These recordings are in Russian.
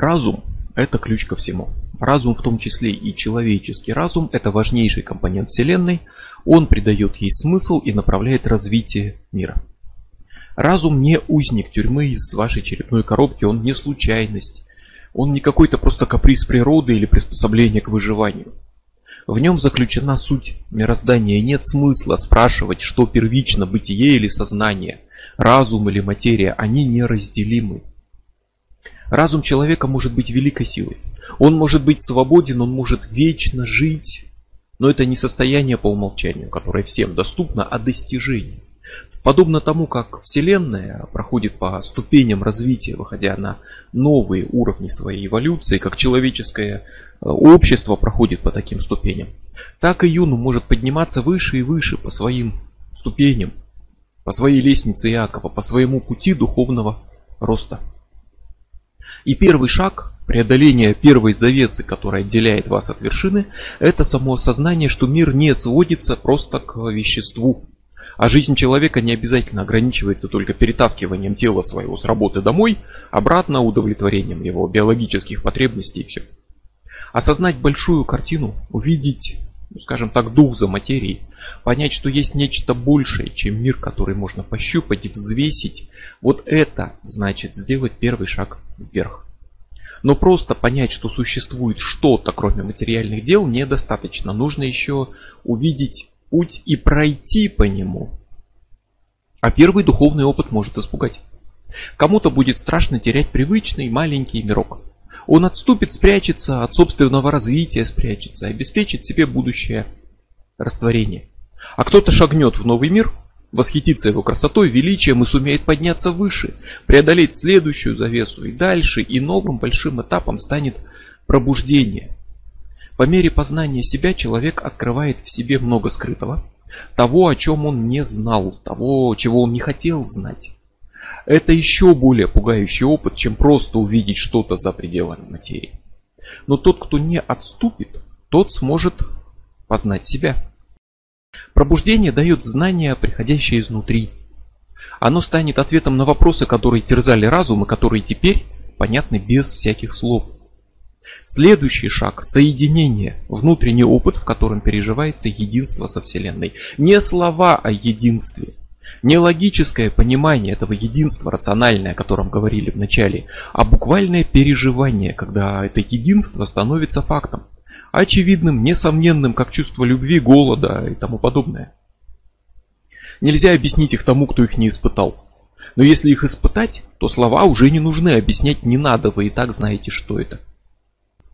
Разум – это ключ ко всему. Разум, в том числе и человеческий разум, это важнейший компонент Вселенной. Он придает ей смысл и направляет развитие мира. Разум не узник тюрьмы из вашей черепной коробки, он не случайность. Он не какой-то просто каприз природы или приспособление к выживанию. В нем заключена суть мироздания. Нет смысла спрашивать, что первично, бытие или сознание, разум или материя. Они неразделимы. Разум человека может быть великой силой. Он может быть свободен, он может вечно жить. Но это не состояние по умолчанию, которое всем доступно, а достижение. Подобно тому, как Вселенная проходит по ступеням развития, выходя на новые уровни своей эволюции, как человеческое э, общество проходит по таким ступеням, так и Юну может подниматься выше и выше по своим ступеням, по своей лестнице Иакова, по своему пути духовного роста. И первый шаг преодоления первой завесы, которая отделяет вас от вершины, это само осознание, что мир не сводится просто к веществу, а жизнь человека не обязательно ограничивается только перетаскиванием тела своего с работы домой, обратно удовлетворением его биологических потребностей и все. Осознать большую картину, увидеть, ну, скажем так, дух за материей, понять, что есть нечто большее, чем мир, который можно пощупать и взвесить, вот это значит сделать первый шаг вверх. Но просто понять, что существует что-то, кроме материальных дел, недостаточно. Нужно еще увидеть путь и пройти по нему. А первый духовный опыт может испугать. Кому-то будет страшно терять привычный маленький мирок. Он отступит, спрячется, от собственного развития спрячется, обеспечит себе будущее растворение. А кто-то шагнет в новый мир, восхитится его красотой, величием и сумеет подняться выше, преодолеть следующую завесу и дальше, и новым большим этапом станет пробуждение, по мере познания себя человек открывает в себе много скрытого, того, о чем он не знал, того, чего он не хотел знать. Это еще более пугающий опыт, чем просто увидеть что-то за пределами материи. Но тот, кто не отступит, тот сможет познать себя. Пробуждение дает знания, приходящие изнутри. Оно станет ответом на вопросы, которые терзали разум и которые теперь понятны без всяких слов – Следующий шаг – соединение, внутренний опыт, в котором переживается единство со Вселенной. Не слова о единстве, не логическое понимание этого единства, рациональное, о котором говорили в начале, а буквальное переживание, когда это единство становится фактом. Очевидным, несомненным, как чувство любви, голода и тому подобное. Нельзя объяснить их тому, кто их не испытал. Но если их испытать, то слова уже не нужны, объяснять не надо, вы и так знаете, что это.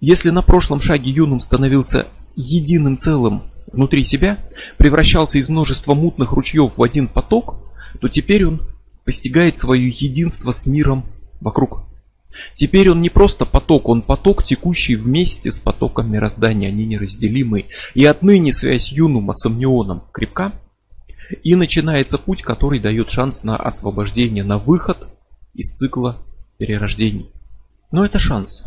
Если на прошлом шаге юным становился единым целым внутри себя, превращался из множества мутных ручьев в один поток, то теперь он постигает свое единство с миром вокруг. Теперь он не просто поток, он поток, текущий вместе с потоком мироздания, они неразделимы. И отныне связь Юнума с амнионом крепка, и начинается путь, который дает шанс на освобождение, на выход из цикла перерождений. Но это шанс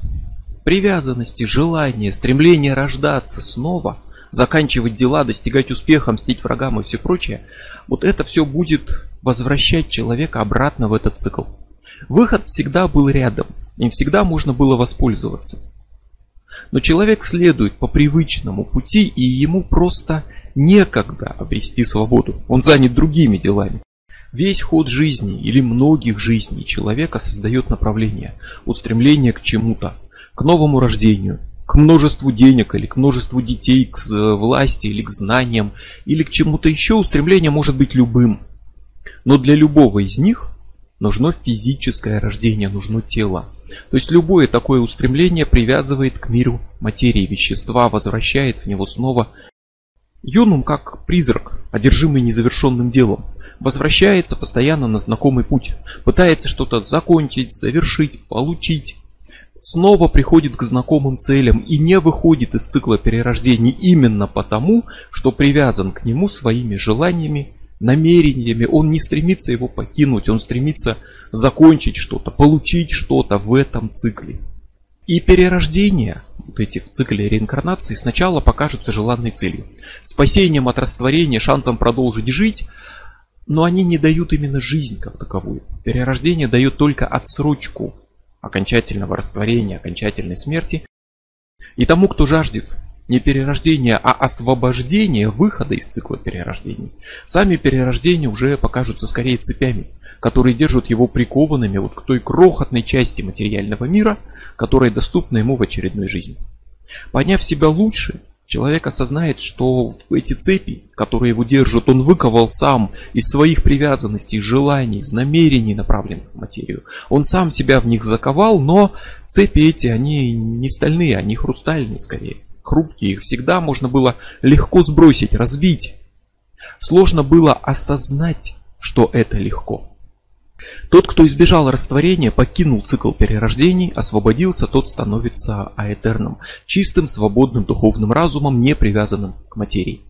привязанности, желания, стремление рождаться снова, заканчивать дела, достигать успеха, мстить врагам и все прочее, вот это все будет возвращать человека обратно в этот цикл. Выход всегда был рядом, им всегда можно было воспользоваться. Но человек следует по привычному пути, и ему просто некогда обрести свободу. Он занят другими делами. Весь ход жизни или многих жизней человека создает направление, устремление к чему-то, к новому рождению, к множеству денег или к множеству детей, к власти или к знаниям, или к чему-то еще, устремление может быть любым. Но для любого из них нужно физическое рождение, нужно тело. То есть любое такое устремление привязывает к миру материи, вещества, возвращает в него снова. Юнум как призрак, одержимый незавершенным делом, возвращается постоянно на знакомый путь, пытается что-то закончить, завершить, получить, снова приходит к знакомым целям и не выходит из цикла перерождений именно потому, что привязан к нему своими желаниями, намерениями. Он не стремится его покинуть, он стремится закончить что-то, получить что-то в этом цикле. И перерождение, вот эти в цикле реинкарнации, сначала покажутся желанной целью. Спасением от растворения, шансом продолжить жить, но они не дают именно жизнь как таковую. Перерождение дает только отсрочку окончательного растворения, окончательной смерти. И тому, кто жаждет не перерождения, а освобождения, выхода из цикла перерождений, сами перерождения уже покажутся скорее цепями, которые держат его прикованными вот к той крохотной части материального мира, которая доступна ему в очередной жизни. Поняв себя лучше, человек осознает, что эти цепи, которые его держат, он выковал сам из своих привязанностей, желаний, намерений, направленных в материю. Он сам себя в них заковал, но цепи эти, они не стальные, они хрустальные скорее. Хрупкие, их всегда можно было легко сбросить, разбить. Сложно было осознать, что это легко. Тот, кто избежал растворения, покинул цикл перерождений, освободился, тот становится аэтерным, чистым, свободным духовным разумом, не привязанным к материи.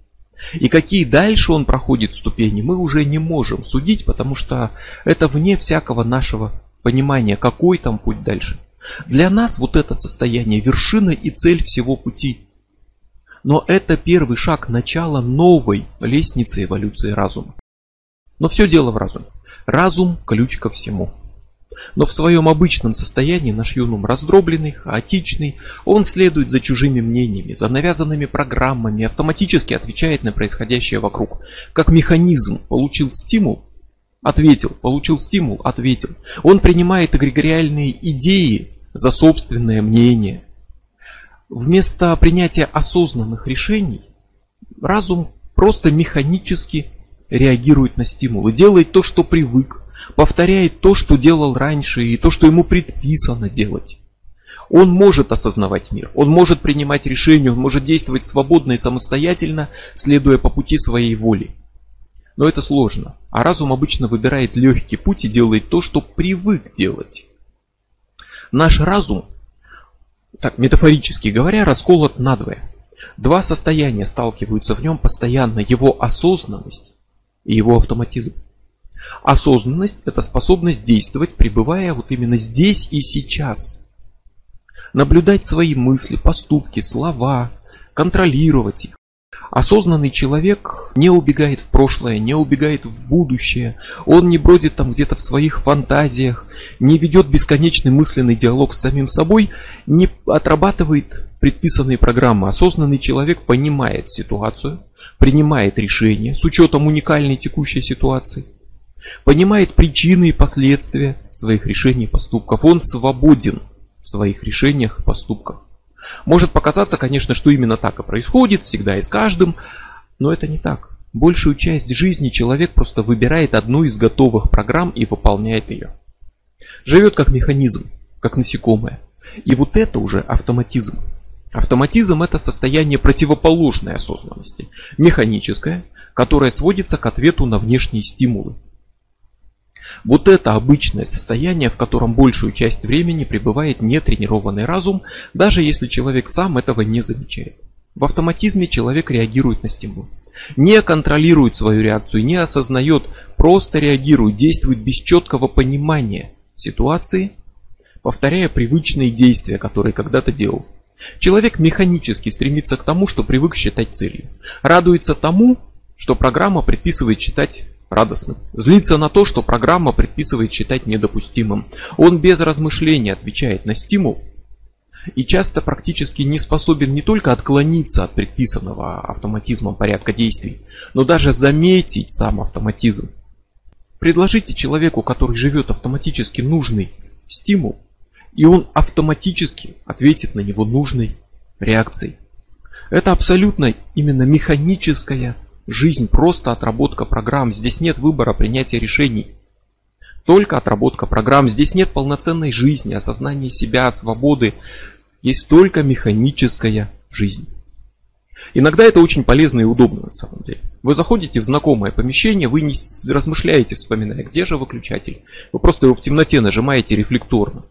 И какие дальше он проходит ступени, мы уже не можем судить, потому что это вне всякого нашего понимания, какой там путь дальше. Для нас вот это состояние вершина и цель всего пути. Но это первый шаг начала новой лестницы эволюции разума. Но все дело в разуме. Разум – ключ ко всему. Но в своем обычном состоянии наш юнум раздробленный, хаотичный, он следует за чужими мнениями, за навязанными программами, автоматически отвечает на происходящее вокруг. Как механизм получил стимул, ответил, получил стимул, ответил. Он принимает эгрегориальные идеи за собственное мнение. Вместо принятия осознанных решений, разум просто механически реагирует на стимулы, делает то, что привык, повторяет то, что делал раньше и то, что ему предписано делать. Он может осознавать мир, он может принимать решения, он может действовать свободно и самостоятельно, следуя по пути своей воли. Но это сложно, а разум обычно выбирает легкий путь и делает то, что привык делать. Наш разум, так метафорически говоря, расколот надвое. Два состояния сталкиваются в нем постоянно. Его осознанность и его автоматизм. Осознанность – это способность действовать, пребывая вот именно здесь и сейчас. Наблюдать свои мысли, поступки, слова, контролировать их. Осознанный человек не убегает в прошлое, не убегает в будущее. Он не бродит там где-то в своих фантазиях, не ведет бесконечный мысленный диалог с самим собой, не отрабатывает предписанные программы. Осознанный человек понимает ситуацию, принимает решения с учетом уникальной текущей ситуации, понимает причины и последствия своих решений и поступков. Он свободен в своих решениях и поступках. Может показаться, конечно, что именно так и происходит, всегда и с каждым, но это не так. Большую часть жизни человек просто выбирает одну из готовых программ и выполняет ее. Живет как механизм, как насекомое. И вот это уже автоматизм. Автоматизм это состояние противоположной осознанности, механическое, которое сводится к ответу на внешние стимулы. Вот это обычное состояние, в котором большую часть времени пребывает нетренированный разум, даже если человек сам этого не замечает. В автоматизме человек реагирует на стимул. Не контролирует свою реакцию, не осознает, просто реагирует, действует без четкого понимания ситуации, повторяя привычные действия, которые когда-то делал. Человек механически стремится к тому, что привык считать целью. Радуется тому, что программа предписывает считать радостным. Злится на то, что программа предписывает считать недопустимым. Он без размышления отвечает на стимул и часто практически не способен не только отклониться от предписанного автоматизмом порядка действий, но даже заметить сам автоматизм. Предложите человеку, который живет автоматически нужный стимул, и он автоматически ответит на него нужной реакцией. Это абсолютно именно механическая жизнь, просто отработка программ. Здесь нет выбора принятия решений. Только отработка программ. Здесь нет полноценной жизни, осознания себя, свободы. Есть только механическая жизнь. Иногда это очень полезно и удобно на самом деле. Вы заходите в знакомое помещение, вы не размышляете, вспоминая, где же выключатель. Вы просто его в темноте нажимаете рефлекторно.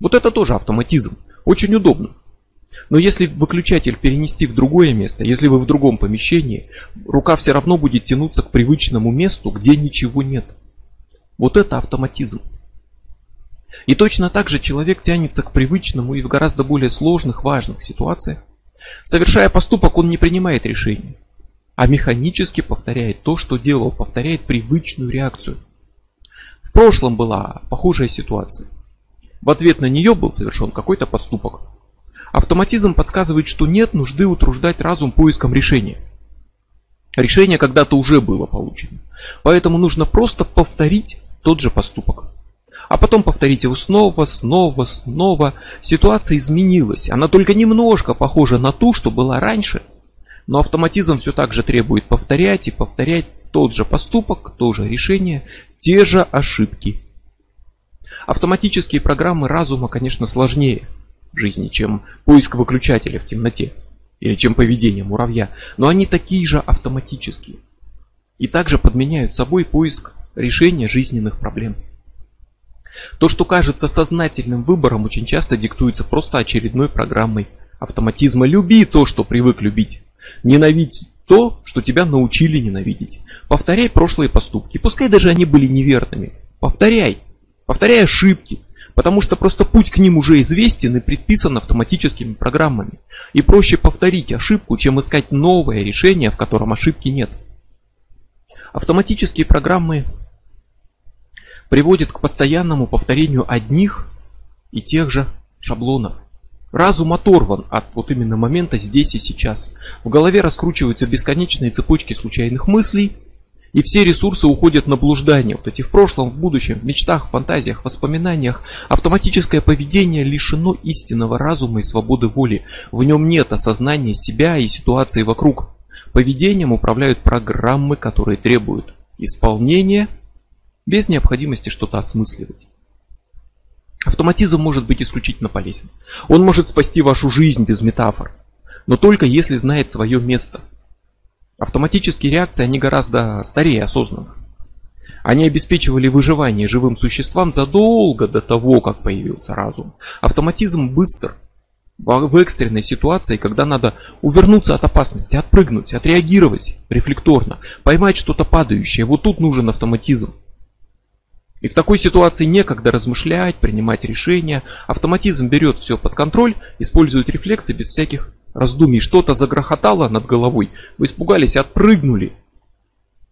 Вот это тоже автоматизм. Очень удобно. Но если выключатель перенести в другое место, если вы в другом помещении, рука все равно будет тянуться к привычному месту, где ничего нет. Вот это автоматизм. И точно так же человек тянется к привычному и в гораздо более сложных, важных ситуациях. Совершая поступок, он не принимает решения, а механически повторяет то, что делал, повторяет привычную реакцию. В прошлом была похожая ситуация. В ответ на нее был совершен какой-то поступок. Автоматизм подсказывает, что нет нужды утруждать разум поиском решения. Решение когда-то уже было получено. Поэтому нужно просто повторить тот же поступок. А потом повторить его снова, снова, снова. Ситуация изменилась. Она только немножко похожа на ту, что была раньше. Но автоматизм все так же требует повторять и повторять тот же поступок, то же решение, те же ошибки. Автоматические программы разума, конечно, сложнее жизни, чем поиск выключателя в темноте или чем поведение муравья, но они такие же автоматические и также подменяют собой поиск решения жизненных проблем. То, что кажется сознательным выбором, очень часто диктуется просто очередной программой автоматизма. Люби то, что привык любить. Ненавидь то, что тебя научили ненавидеть. Повторяй прошлые поступки, пускай даже они были неверными. Повторяй. Повторяй ошибки. Потому что просто путь к ним уже известен и предписан автоматическими программами. И проще повторить ошибку, чем искать новое решение, в котором ошибки нет. Автоматические программы приводят к постоянному повторению одних и тех же шаблонов. Разум оторван от вот именно момента здесь и сейчас. В голове раскручиваются бесконечные цепочки случайных мыслей, и все ресурсы уходят на блуждание. Вот эти в прошлом, в будущем, в мечтах, фантазиях, воспоминаниях. Автоматическое поведение лишено истинного разума и свободы воли. В нем нет осознания себя и ситуации вокруг. Поведением управляют программы, которые требуют исполнения без необходимости что-то осмысливать. Автоматизм может быть исключительно полезен. Он может спасти вашу жизнь без метафор. Но только если знает свое место – Автоматические реакции, они гораздо старее осознанных. Они обеспечивали выживание живым существам задолго до того, как появился разум. Автоматизм быстр. В экстренной ситуации, когда надо увернуться от опасности, отпрыгнуть, отреагировать рефлекторно, поймать что-то падающее, вот тут нужен автоматизм. И в такой ситуации некогда размышлять, принимать решения. Автоматизм берет все под контроль, использует рефлексы без всяких раздумий что-то загрохотало над головой, вы испугались, отпрыгнули.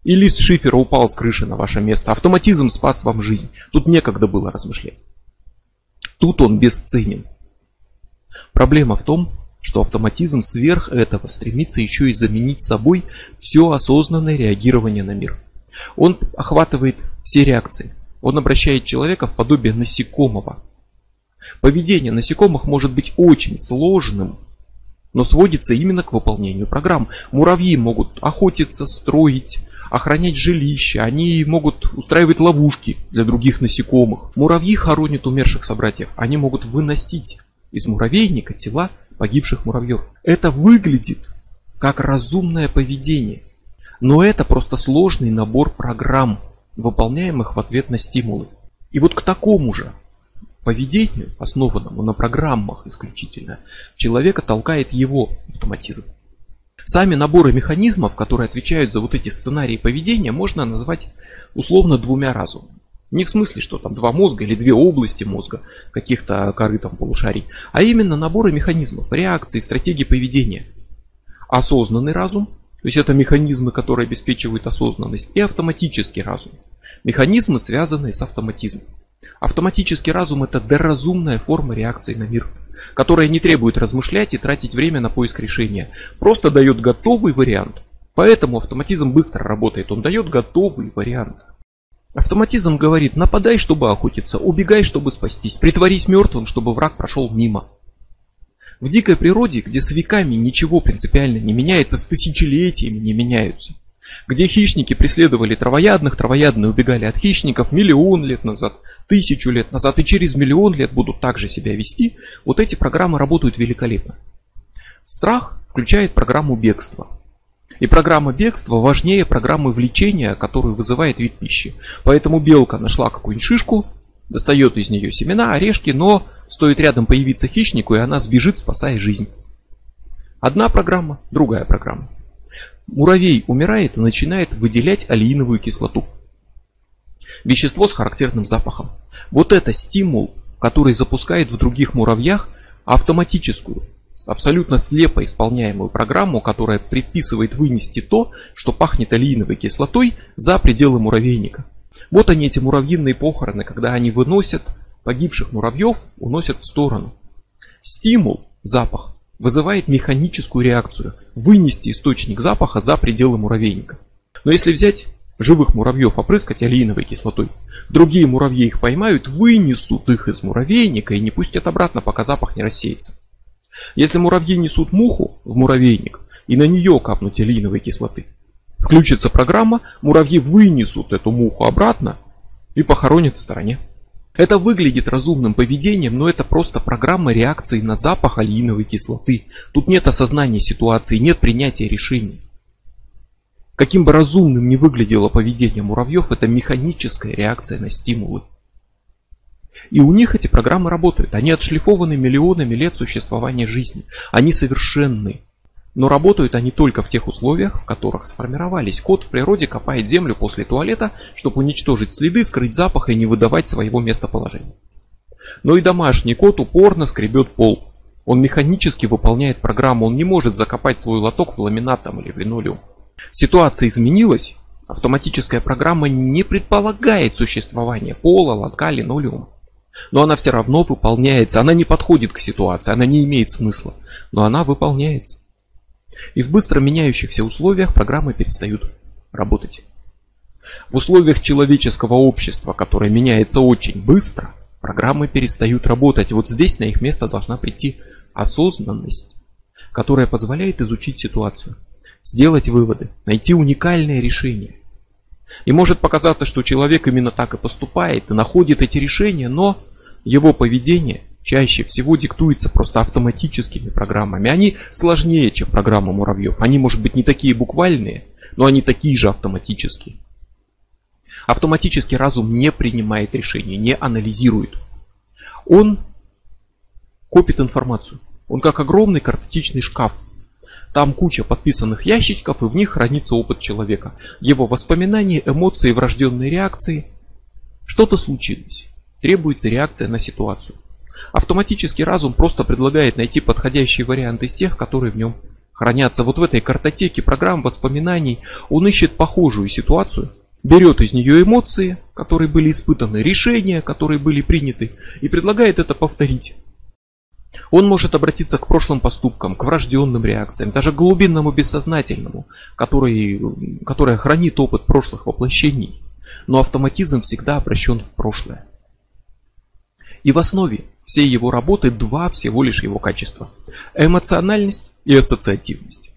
И лист шифера упал с крыши на ваше место. Автоматизм спас вам жизнь. Тут некогда было размышлять. Тут он бесценен. Проблема в том, что автоматизм сверх этого стремится еще и заменить собой все осознанное реагирование на мир. Он охватывает все реакции. Он обращает человека в подобие насекомого. Поведение насекомых может быть очень сложным но сводится именно к выполнению программ. Муравьи могут охотиться, строить, охранять жилища, они могут устраивать ловушки для других насекомых. Муравьи хоронят умерших собратьев, они могут выносить из муравейника тела погибших муравьев. Это выглядит как разумное поведение, но это просто сложный набор программ, выполняемых в ответ на стимулы. И вот к такому же поведению, основанному на программах исключительно, человека толкает его автоматизм. Сами наборы механизмов, которые отвечают за вот эти сценарии поведения, можно назвать условно двумя разумами. Не в смысле, что там два мозга или две области мозга, каких-то коры там полушарий, а именно наборы механизмов, реакций, стратегий поведения. Осознанный разум, то есть это механизмы, которые обеспечивают осознанность, и автоматический разум. Механизмы, связанные с автоматизмом. Автоматический разум это доразумная форма реакции на мир, которая не требует размышлять и тратить время на поиск решения, просто дает готовый вариант. Поэтому автоматизм быстро работает, он дает готовый вариант. Автоматизм говорит, нападай, чтобы охотиться, убегай, чтобы спастись, притворись мертвым, чтобы враг прошел мимо. В дикой природе, где с веками ничего принципиально не меняется, с тысячелетиями не меняются, где хищники преследовали травоядных, травоядные убегали от хищников миллион лет назад, тысячу лет назад и через миллион лет будут также себя вести, вот эти программы работают великолепно. Страх включает программу бегства. И программа бегства важнее программы влечения, которую вызывает вид пищи. Поэтому белка нашла какую-нибудь шишку, достает из нее семена, орешки, но стоит рядом появиться хищнику, и она сбежит, спасая жизнь. Одна программа, другая программа. Муравей умирает и начинает выделять алииновую кислоту. Вещество с характерным запахом. Вот это стимул, который запускает в других муравьях автоматическую, абсолютно слепо исполняемую программу, которая предписывает вынести то, что пахнет алииновой кислотой за пределы муравейника. Вот они, эти муравьиные похороны, когда они выносят погибших муравьев уносят в сторону. Стимул, запах, вызывает механическую реакцию – вынести источник запаха за пределы муравейника. Но если взять живых муравьев опрыскать алииновой кислотой, другие муравьи их поймают, вынесут их из муравейника и не пустят обратно, пока запах не рассеется. Если муравьи несут муху в муравейник и на нее капнуть алииновой кислоты, включится программа, муравьи вынесут эту муху обратно и похоронят в стороне. Это выглядит разумным поведением, но это просто программа реакции на запах алииновой кислоты. Тут нет осознания ситуации, нет принятия решений. Каким бы разумным ни выглядело поведение муравьев, это механическая реакция на стимулы. И у них эти программы работают. Они отшлифованы миллионами лет существования жизни. Они совершенны. Но работают они только в тех условиях, в которых сформировались. Кот в природе копает землю после туалета, чтобы уничтожить следы, скрыть запах и не выдавать своего местоположения. Но и домашний кот упорно скребет пол. Он механически выполняет программу, он не может закопать свой лоток в ламинат там, или в линолеум. Ситуация изменилась, автоматическая программа не предполагает существование пола, лотка, линолеума. Но она все равно выполняется, она не подходит к ситуации, она не имеет смысла, но она выполняется. И в быстро меняющихся условиях программы перестают работать. В условиях человеческого общества, которое меняется очень быстро, программы перестают работать. Вот здесь на их место должна прийти осознанность, которая позволяет изучить ситуацию, сделать выводы, найти уникальное решение. И может показаться, что человек именно так и поступает и находит эти решения, но его поведение – чаще всего диктуется просто автоматическими программами. Они сложнее, чем программа муравьев. Они, может быть, не такие буквальные, но они такие же автоматические. Автоматический разум не принимает решения, не анализирует. Он копит информацию. Он как огромный картотечный шкаф. Там куча подписанных ящичков, и в них хранится опыт человека. Его воспоминания, эмоции, врожденные реакции. Что-то случилось. Требуется реакция на ситуацию. Автоматический разум просто предлагает найти подходящий вариант из тех, которые в нем хранятся. Вот в этой картотеке программ воспоминаний он ищет похожую ситуацию, берет из нее эмоции, которые были испытаны, решения, которые были приняты, и предлагает это повторить. Он может обратиться к прошлым поступкам, к врожденным реакциям, даже к глубинному бессознательному, который, которое хранит опыт прошлых воплощений. Но автоматизм всегда обращен в прошлое. И в основе всей его работы два всего лишь его качества. Эмоциональность и ассоциативность.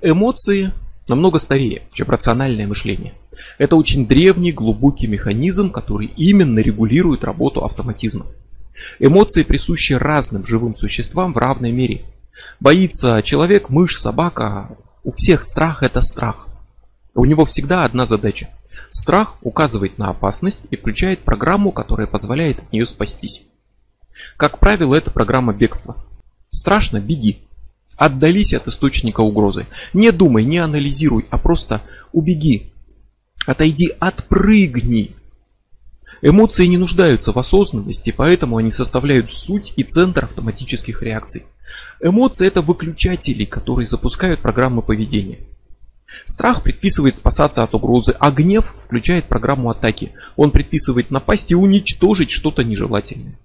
Эмоции намного старее, чем рациональное мышление. Это очень древний, глубокий механизм, который именно регулирует работу автоматизма. Эмоции присущи разным живым существам в равной мере. Боится человек, мышь, собака. У всех страх это страх. У него всегда одна задача Страх указывает на опасность и включает программу, которая позволяет от нее спастись. Как правило, это программа бегства. Страшно – беги. Отдались от источника угрозы. Не думай, не анализируй, а просто убеги. Отойди, отпрыгни. Эмоции не нуждаются в осознанности, поэтому они составляют суть и центр автоматических реакций. Эмоции это выключатели, которые запускают программы поведения. Страх предписывает спасаться от угрозы, а гнев включает программу атаки. Он предписывает напасть и уничтожить что-то нежелательное.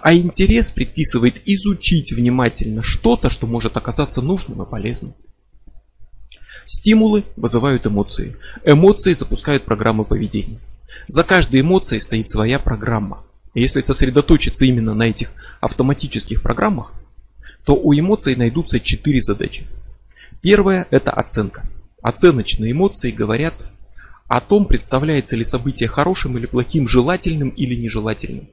А интерес предписывает изучить внимательно что-то, что может оказаться нужным и полезным. Стимулы вызывают эмоции. Эмоции запускают программы поведения. За каждой эмоцией стоит своя программа. И если сосредоточиться именно на этих автоматических программах, то у эмоций найдутся четыре задачи. Первая – это оценка. Оценочные эмоции говорят о том, представляется ли событие хорошим или плохим, желательным или нежелательным.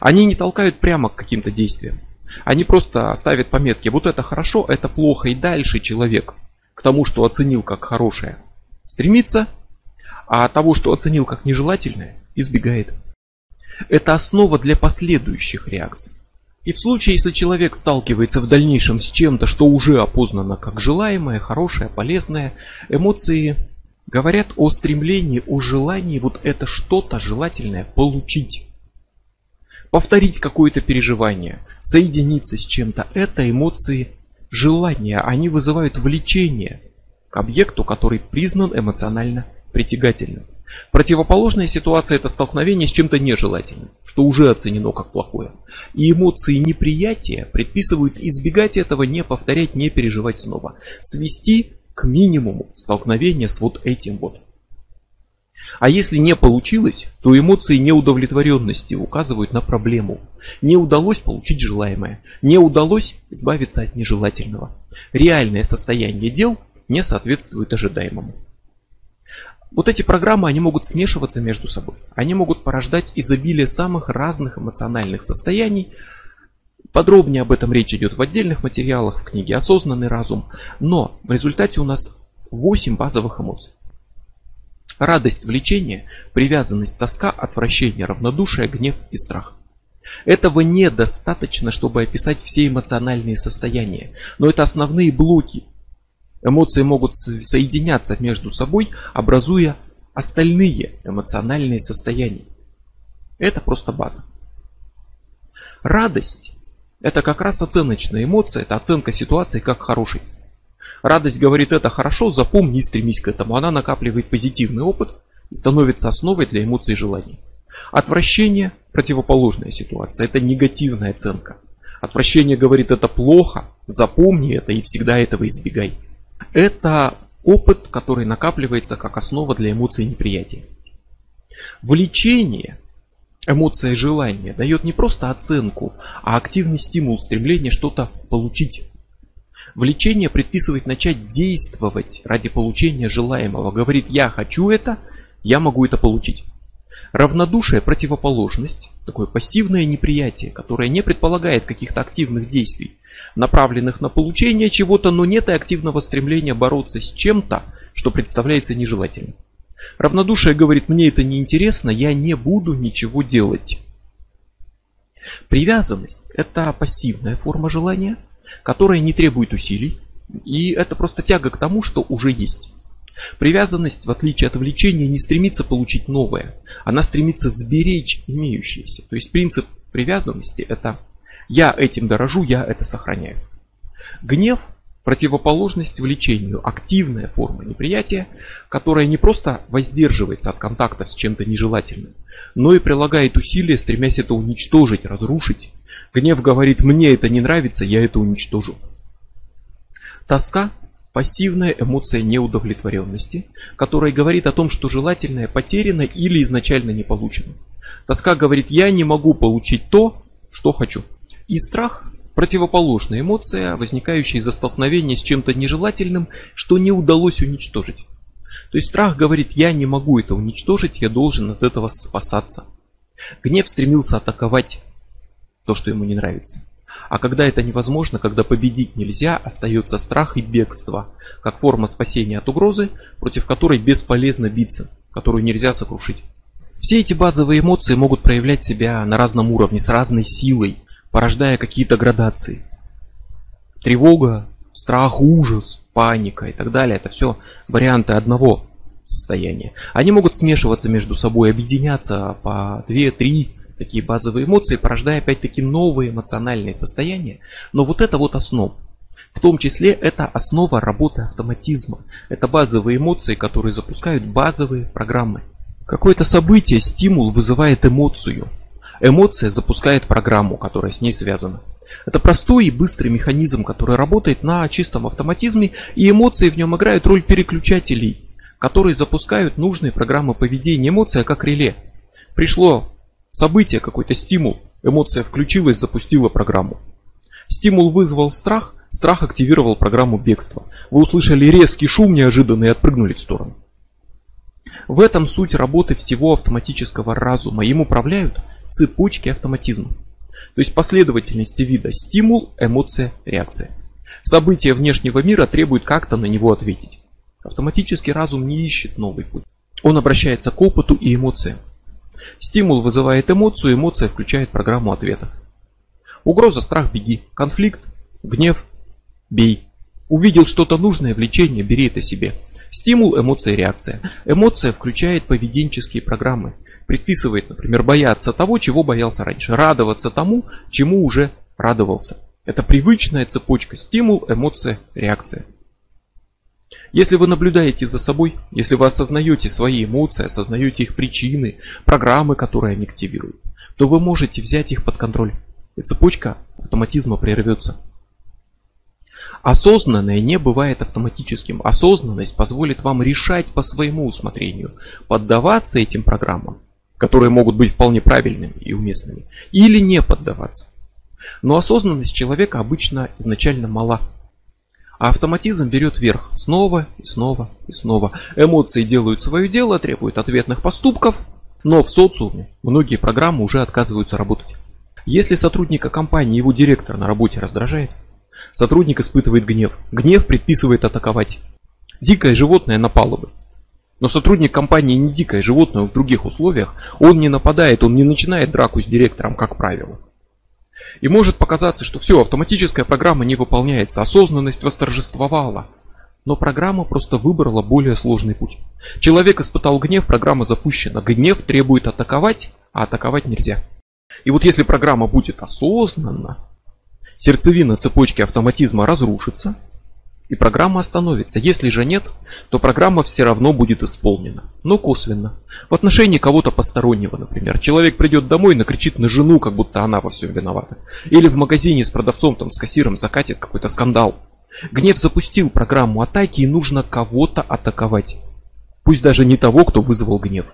Они не толкают прямо к каким-то действиям. Они просто ставят пометки, вот это хорошо, это плохо, и дальше человек к тому, что оценил как хорошее, стремится, а того, что оценил как нежелательное, избегает. Это основа для последующих реакций. И в случае, если человек сталкивается в дальнейшем с чем-то, что уже опознано как желаемое, хорошее, полезное, эмоции говорят о стремлении, о желании вот это что-то желательное получить. Повторить какое-то переживание, соединиться с чем-то, это эмоции желания, они вызывают влечение к объекту, который признан эмоционально притягательным. Противоположная ситуация это столкновение с чем-то нежелательным, что уже оценено как плохое. И эмоции неприятия предписывают избегать этого, не повторять, не переживать снова. Свести к минимуму столкновение с вот этим вот. А если не получилось, то эмоции неудовлетворенности указывают на проблему. Не удалось получить желаемое, не удалось избавиться от нежелательного. Реальное состояние дел не соответствует ожидаемому. Вот эти программы, они могут смешиваться между собой. Они могут порождать изобилие самых разных эмоциональных состояний. Подробнее об этом речь идет в отдельных материалах в книге «Осознанный разум». Но в результате у нас 8 базовых эмоций. Радость, влечение, привязанность, тоска, отвращение, равнодушие, гнев и страх. Этого недостаточно, чтобы описать все эмоциональные состояния, но это основные блоки. Эмоции могут соединяться между собой, образуя остальные эмоциональные состояния. Это просто база. Радость – это как раз оценочная эмоция, это оценка ситуации как хорошей. Радость говорит это хорошо, запомни и стремись к этому. Она накапливает позитивный опыт и становится основой для эмоций желаний. Отвращение – противоположная ситуация, это негативная оценка. Отвращение говорит это плохо, запомни это и всегда этого избегай. Это опыт, который накапливается как основа для эмоций неприятия. Влечение, эмоция желания, дает не просто оценку, а активный стимул, стремление что-то получить. Влечение предписывает начать действовать ради получения желаемого. Говорит, я хочу это, я могу это получить. Равнодушие – противоположность, такое пассивное неприятие, которое не предполагает каких-то активных действий, направленных на получение чего-то, но нет и активного стремления бороться с чем-то, что представляется нежелательным. Равнодушие говорит, мне это не интересно, я не буду ничего делать. Привязанность – это пассивная форма желания – которая не требует усилий, и это просто тяга к тому, что уже есть. Привязанность, в отличие от влечения, не стремится получить новое, она стремится сберечь имеющееся. То есть принцип привязанности это я этим дорожу, я это сохраняю. Гнев – противоположность влечению, активная форма неприятия, которая не просто воздерживается от контакта с чем-то нежелательным, но и прилагает усилия, стремясь это уничтожить, разрушить, Гнев говорит, мне это не нравится, я это уничтожу. Тоска – пассивная эмоция неудовлетворенности, которая говорит о том, что желательное потеряно или изначально не получено. Тоска говорит, я не могу получить то, что хочу. И страх – противоположная эмоция, возникающая из-за столкновения с чем-то нежелательным, что не удалось уничтожить. То есть страх говорит, я не могу это уничтожить, я должен от этого спасаться. Гнев стремился атаковать то, что ему не нравится. А когда это невозможно, когда победить нельзя, остается страх и бегство, как форма спасения от угрозы, против которой бесполезно биться, которую нельзя сокрушить. Все эти базовые эмоции могут проявлять себя на разном уровне, с разной силой, порождая какие-то градации. Тревога, страх, ужас, паника и так далее, это все варианты одного состояния. Они могут смешиваться между собой, объединяться по 2-3 такие базовые эмоции, порождая опять-таки новые эмоциональные состояния. Но вот это вот основа. В том числе это основа работы автоматизма. Это базовые эмоции, которые запускают базовые программы. Какое-то событие, стимул вызывает эмоцию. Эмоция запускает программу, которая с ней связана. Это простой и быстрый механизм, который работает на чистом автоматизме, и эмоции в нем играют роль переключателей, которые запускают нужные программы поведения. Эмоция как реле. Пришло Событие, какой-то стимул, эмоция включилась, запустила программу. Стимул вызвал страх, страх активировал программу бегства. Вы услышали резкий шум неожиданный и отпрыгнули в сторону. В этом суть работы всего автоматического разума. Им управляют цепочки автоматизма. То есть последовательности вида стимул, эмоция, реакция. События внешнего мира требуют как-то на него ответить. Автоматический разум не ищет новый путь. Он обращается к опыту и эмоциям. Стимул вызывает эмоцию, эмоция включает программу ответа. Угроза, страх, беги. Конфликт, гнев, бей. Увидел что-то нужное, влечение, бери это себе. Стимул, эмоция, реакция. Эмоция включает поведенческие программы. Предписывает, например, бояться того, чего боялся раньше. Радоваться тому, чему уже радовался. Это привычная цепочка. Стимул, эмоция, реакция. Если вы наблюдаете за собой, если вы осознаете свои эмоции, осознаете их причины, программы, которые они активируют, то вы можете взять их под контроль. И цепочка автоматизма прервется. Осознанное не бывает автоматическим. Осознанность позволит вам решать по своему усмотрению, поддаваться этим программам, которые могут быть вполне правильными и уместными, или не поддаваться. Но осознанность человека обычно изначально мала. А автоматизм берет верх снова и снова и снова. Эмоции делают свое дело, требуют ответных поступков, но в социуме многие программы уже отказываются работать. Если сотрудника компании его директор на работе раздражает, сотрудник испытывает гнев. Гнев предписывает атаковать. Дикое животное напало бы. Но сотрудник компании не дикое животное в других условиях, он не нападает, он не начинает драку с директором, как правило. И может показаться, что все, автоматическая программа не выполняется, осознанность восторжествовала. Но программа просто выбрала более сложный путь. Человек испытал гнев, программа запущена. Гнев требует атаковать, а атаковать нельзя. И вот если программа будет осознанна, сердцевина цепочки автоматизма разрушится, и программа остановится. Если же нет, то программа все равно будет исполнена, но косвенно. В отношении кого-то постороннего, например. Человек придет домой и накричит на жену, как будто она во всем виновата. Или в магазине с продавцом, там, с кассиром закатит какой-то скандал. Гнев запустил программу атаки и нужно кого-то атаковать. Пусть даже не того, кто вызвал гнев.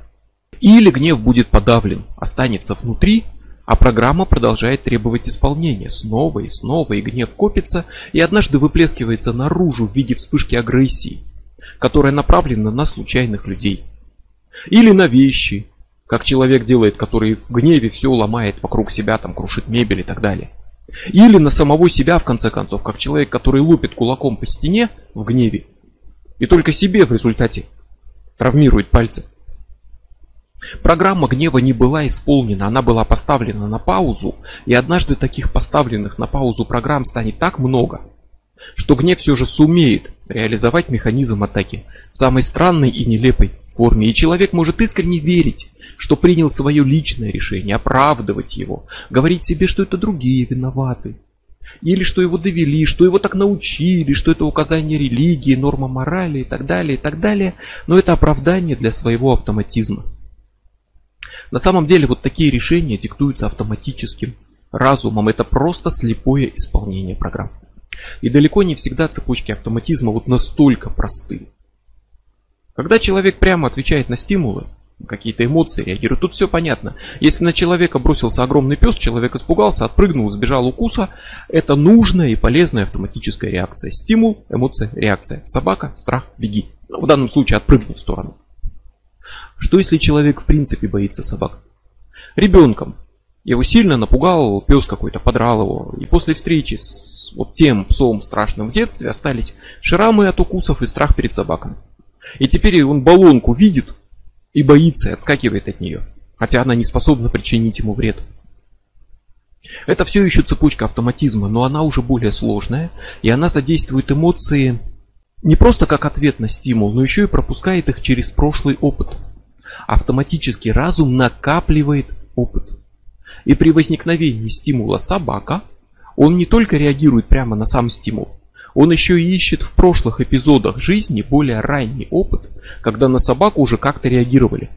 Или гнев будет подавлен, останется внутри а программа продолжает требовать исполнения снова и снова, и гнев копится, и однажды выплескивается наружу в виде вспышки агрессии, которая направлена на случайных людей. Или на вещи, как человек делает, который в гневе все ломает вокруг себя, там крушит мебель и так далее. Или на самого себя, в конце концов, как человек, который лупит кулаком по стене в гневе, и только себе в результате травмирует пальцы. Программа гнева не была исполнена, она была поставлена на паузу, и однажды таких поставленных на паузу программ станет так много, что гнев все же сумеет реализовать механизм атаки в самой странной и нелепой форме. И человек может искренне верить, что принял свое личное решение, оправдывать его, говорить себе, что это другие виноваты. Или что его довели, что его так научили, что это указание религии, норма морали и так далее, и так далее. Но это оправдание для своего автоматизма. На самом деле вот такие решения диктуются автоматическим разумом. Это просто слепое исполнение программ. И далеко не всегда цепочки автоматизма вот настолько просты. Когда человек прямо отвечает на стимулы, какие-то эмоции реагируют, тут все понятно. Если на человека бросился огромный пес, человек испугался, отпрыгнул, сбежал укуса, это нужная и полезная автоматическая реакция. Стимул, эмоция, реакция. Собака, страх, беги. Ну, в данном случае отпрыгни в сторону. Что если человек в принципе боится собак? Ребенком. Его сильно напугал пес какой-то, подрал его. И после встречи с вот тем псом страшным в детстве остались шрамы от укусов и страх перед собаками. И теперь он баллонку видит и боится, и отскакивает от нее. Хотя она не способна причинить ему вред. Это все еще цепочка автоматизма, но она уже более сложная, и она задействует эмоции не просто как ответ на стимул, но еще и пропускает их через прошлый опыт. Автоматический разум накапливает опыт. И при возникновении стимула собака, он не только реагирует прямо на сам стимул, он еще и ищет в прошлых эпизодах жизни более ранний опыт, когда на собаку уже как-то реагировали.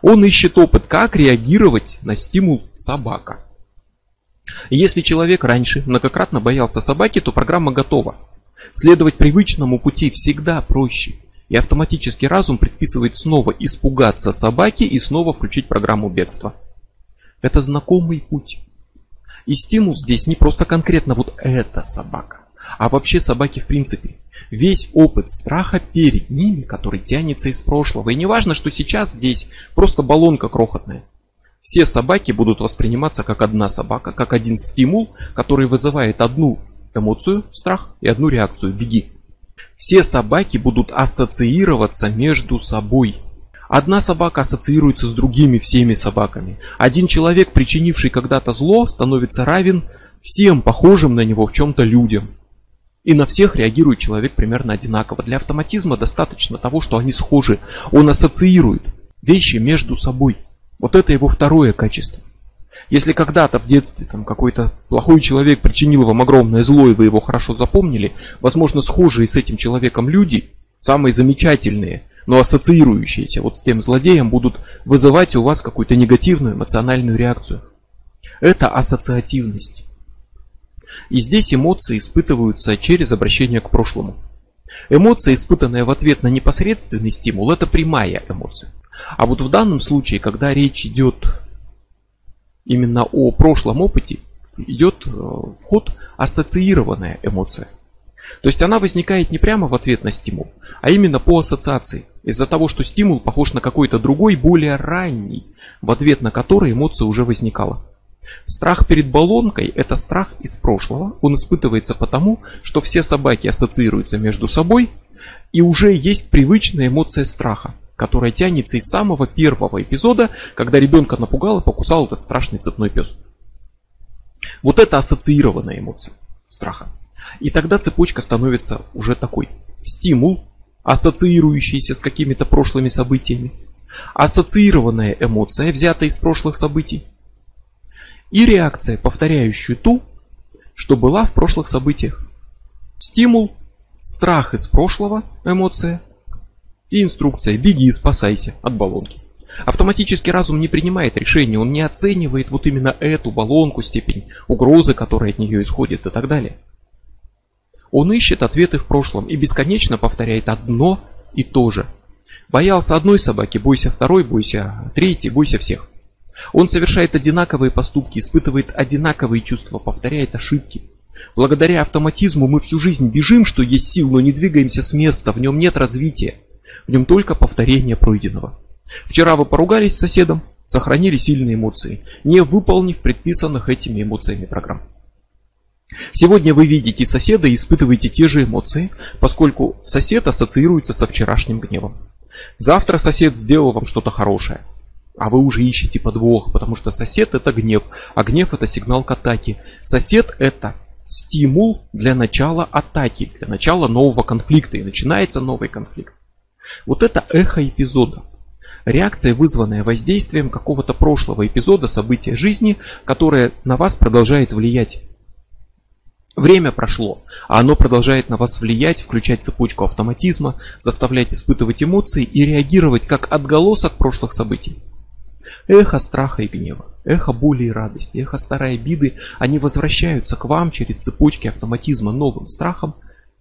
Он ищет опыт, как реагировать на стимул собака. если человек раньше многократно боялся собаки, то программа готова. Следовать привычному пути всегда проще. И автоматический разум предписывает снова испугаться собаки и снова включить программу бедства. Это знакомый путь. И стимул здесь не просто конкретно вот эта собака, а вообще собаки в принципе. Весь опыт страха перед ними, который тянется из прошлого. И не важно, что сейчас здесь просто баллонка крохотная. Все собаки будут восприниматься как одна собака, как один стимул, который вызывает одну эмоцию, страх и одну реакцию, беги. Все собаки будут ассоциироваться между собой. Одна собака ассоциируется с другими всеми собаками. Один человек, причинивший когда-то зло, становится равен всем похожим на него в чем-то людям. И на всех реагирует человек примерно одинаково. Для автоматизма достаточно того, что они схожи. Он ассоциирует вещи между собой. Вот это его второе качество. Если когда-то в детстве там какой-то плохой человек причинил вам огромное зло, и вы его хорошо запомнили, возможно, схожие с этим человеком люди самые замечательные, но ассоциирующиеся вот с тем злодеем будут вызывать у вас какую-то негативную эмоциональную реакцию. Это ассоциативность. И здесь эмоции испытываются через обращение к прошлому. Эмоция, испытанная в ответ на непосредственный стимул, это прямая эмоция. А вот в данном случае, когда речь идет именно о прошлом опыте, идет э, в ход ассоциированная эмоция. То есть она возникает не прямо в ответ на стимул, а именно по ассоциации. Из-за того, что стимул похож на какой-то другой, более ранний, в ответ на который эмоция уже возникала. Страх перед баллонкой – это страх из прошлого. Он испытывается потому, что все собаки ассоциируются между собой, и уже есть привычная эмоция страха, которая тянется из самого первого эпизода, когда ребенка напугал и покусал этот страшный цепной пес. Вот это ассоциированная эмоция страха. И тогда цепочка становится уже такой. Стимул, ассоциирующийся с какими-то прошлыми событиями. Ассоциированная эмоция, взятая из прошлых событий. И реакция, повторяющая ту, что была в прошлых событиях. Стимул, страх из прошлого, эмоция. И инструкция «беги и спасайся от баллонки». Автоматический разум не принимает решения, он не оценивает вот именно эту баллонку, степень угрозы, которая от нее исходит и так далее. Он ищет ответы в прошлом и бесконечно повторяет одно и то же. Боялся одной собаки, бойся второй, бойся третьей, бойся всех. Он совершает одинаковые поступки, испытывает одинаковые чувства, повторяет ошибки. Благодаря автоматизму мы всю жизнь бежим, что есть сил, но не двигаемся с места, в нем нет развития. В нем только повторение пройденного. Вчера вы поругались с соседом, сохранили сильные эмоции, не выполнив предписанных этими эмоциями программ. Сегодня вы видите соседа и испытываете те же эмоции, поскольку сосед ассоциируется со вчерашним гневом. Завтра сосед сделал вам что-то хорошее, а вы уже ищете подвох, потому что сосед это гнев, а гнев это сигнал к атаке. Сосед это стимул для начала атаки, для начала нового конфликта, и начинается новый конфликт. Вот это эхо эпизода. Реакция, вызванная воздействием какого-то прошлого эпизода, события жизни, которое на вас продолжает влиять. Время прошло, а оно продолжает на вас влиять, включать цепочку автоматизма, заставлять испытывать эмоции и реагировать как отголосок прошлых событий. Эхо страха и гнева, эхо боли и радости, эхо старой обиды, они возвращаются к вам через цепочки автоматизма новым страхом,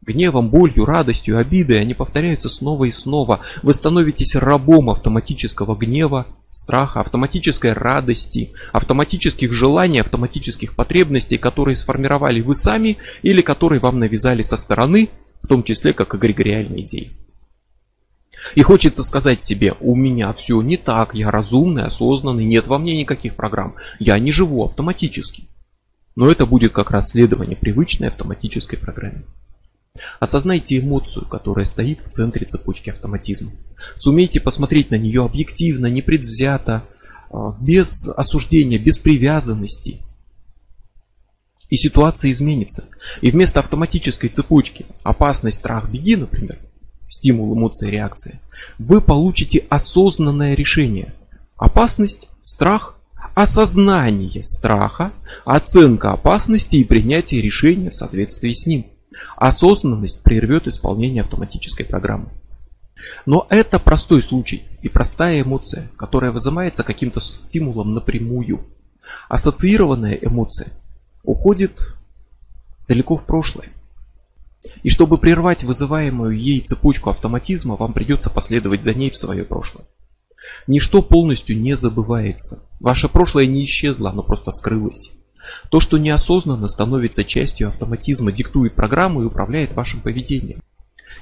Гневом, болью, радостью, обидой они повторяются снова и снова. Вы становитесь рабом автоматического гнева, страха, автоматической радости, автоматических желаний, автоматических потребностей, которые сформировали вы сами или которые вам навязали со стороны, в том числе как эгрегориальные идеи. И хочется сказать себе, у меня все не так, я разумный, осознанный, нет во мне никаких программ, я не живу автоматически. Но это будет как раз следование привычной автоматической программе. Осознайте эмоцию, которая стоит в центре цепочки автоматизма. Сумейте посмотреть на нее объективно, непредвзято, а, без осуждения, без привязанности. И ситуация изменится. И вместо автоматической цепочки опасность, страх, беги, например, стимул, эмоция, реакция, вы получите осознанное решение. Опасность, страх, осознание страха, оценка опасности и принятие решения в соответствии с ним. Осознанность прервет исполнение автоматической программы. Но это простой случай и простая эмоция, которая вызывается каким-то стимулом напрямую. Ассоциированная эмоция уходит далеко в прошлое. И чтобы прервать вызываемую ей цепочку автоматизма, вам придется последовать за ней в свое прошлое. Ничто полностью не забывается. Ваше прошлое не исчезло, оно просто скрылось. То, что неосознанно становится частью автоматизма, диктует программу и управляет вашим поведением.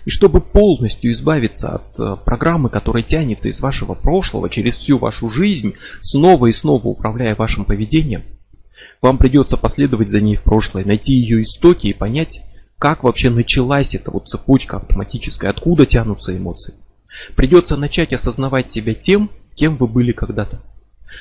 И чтобы полностью избавиться от э, программы, которая тянется из вашего прошлого через всю вашу жизнь, снова и снова управляя вашим поведением, вам придется последовать за ней в прошлое, найти ее истоки и понять, как вообще началась эта вот цепочка автоматическая, откуда тянутся эмоции. Придется начать осознавать себя тем, кем вы были когда-то.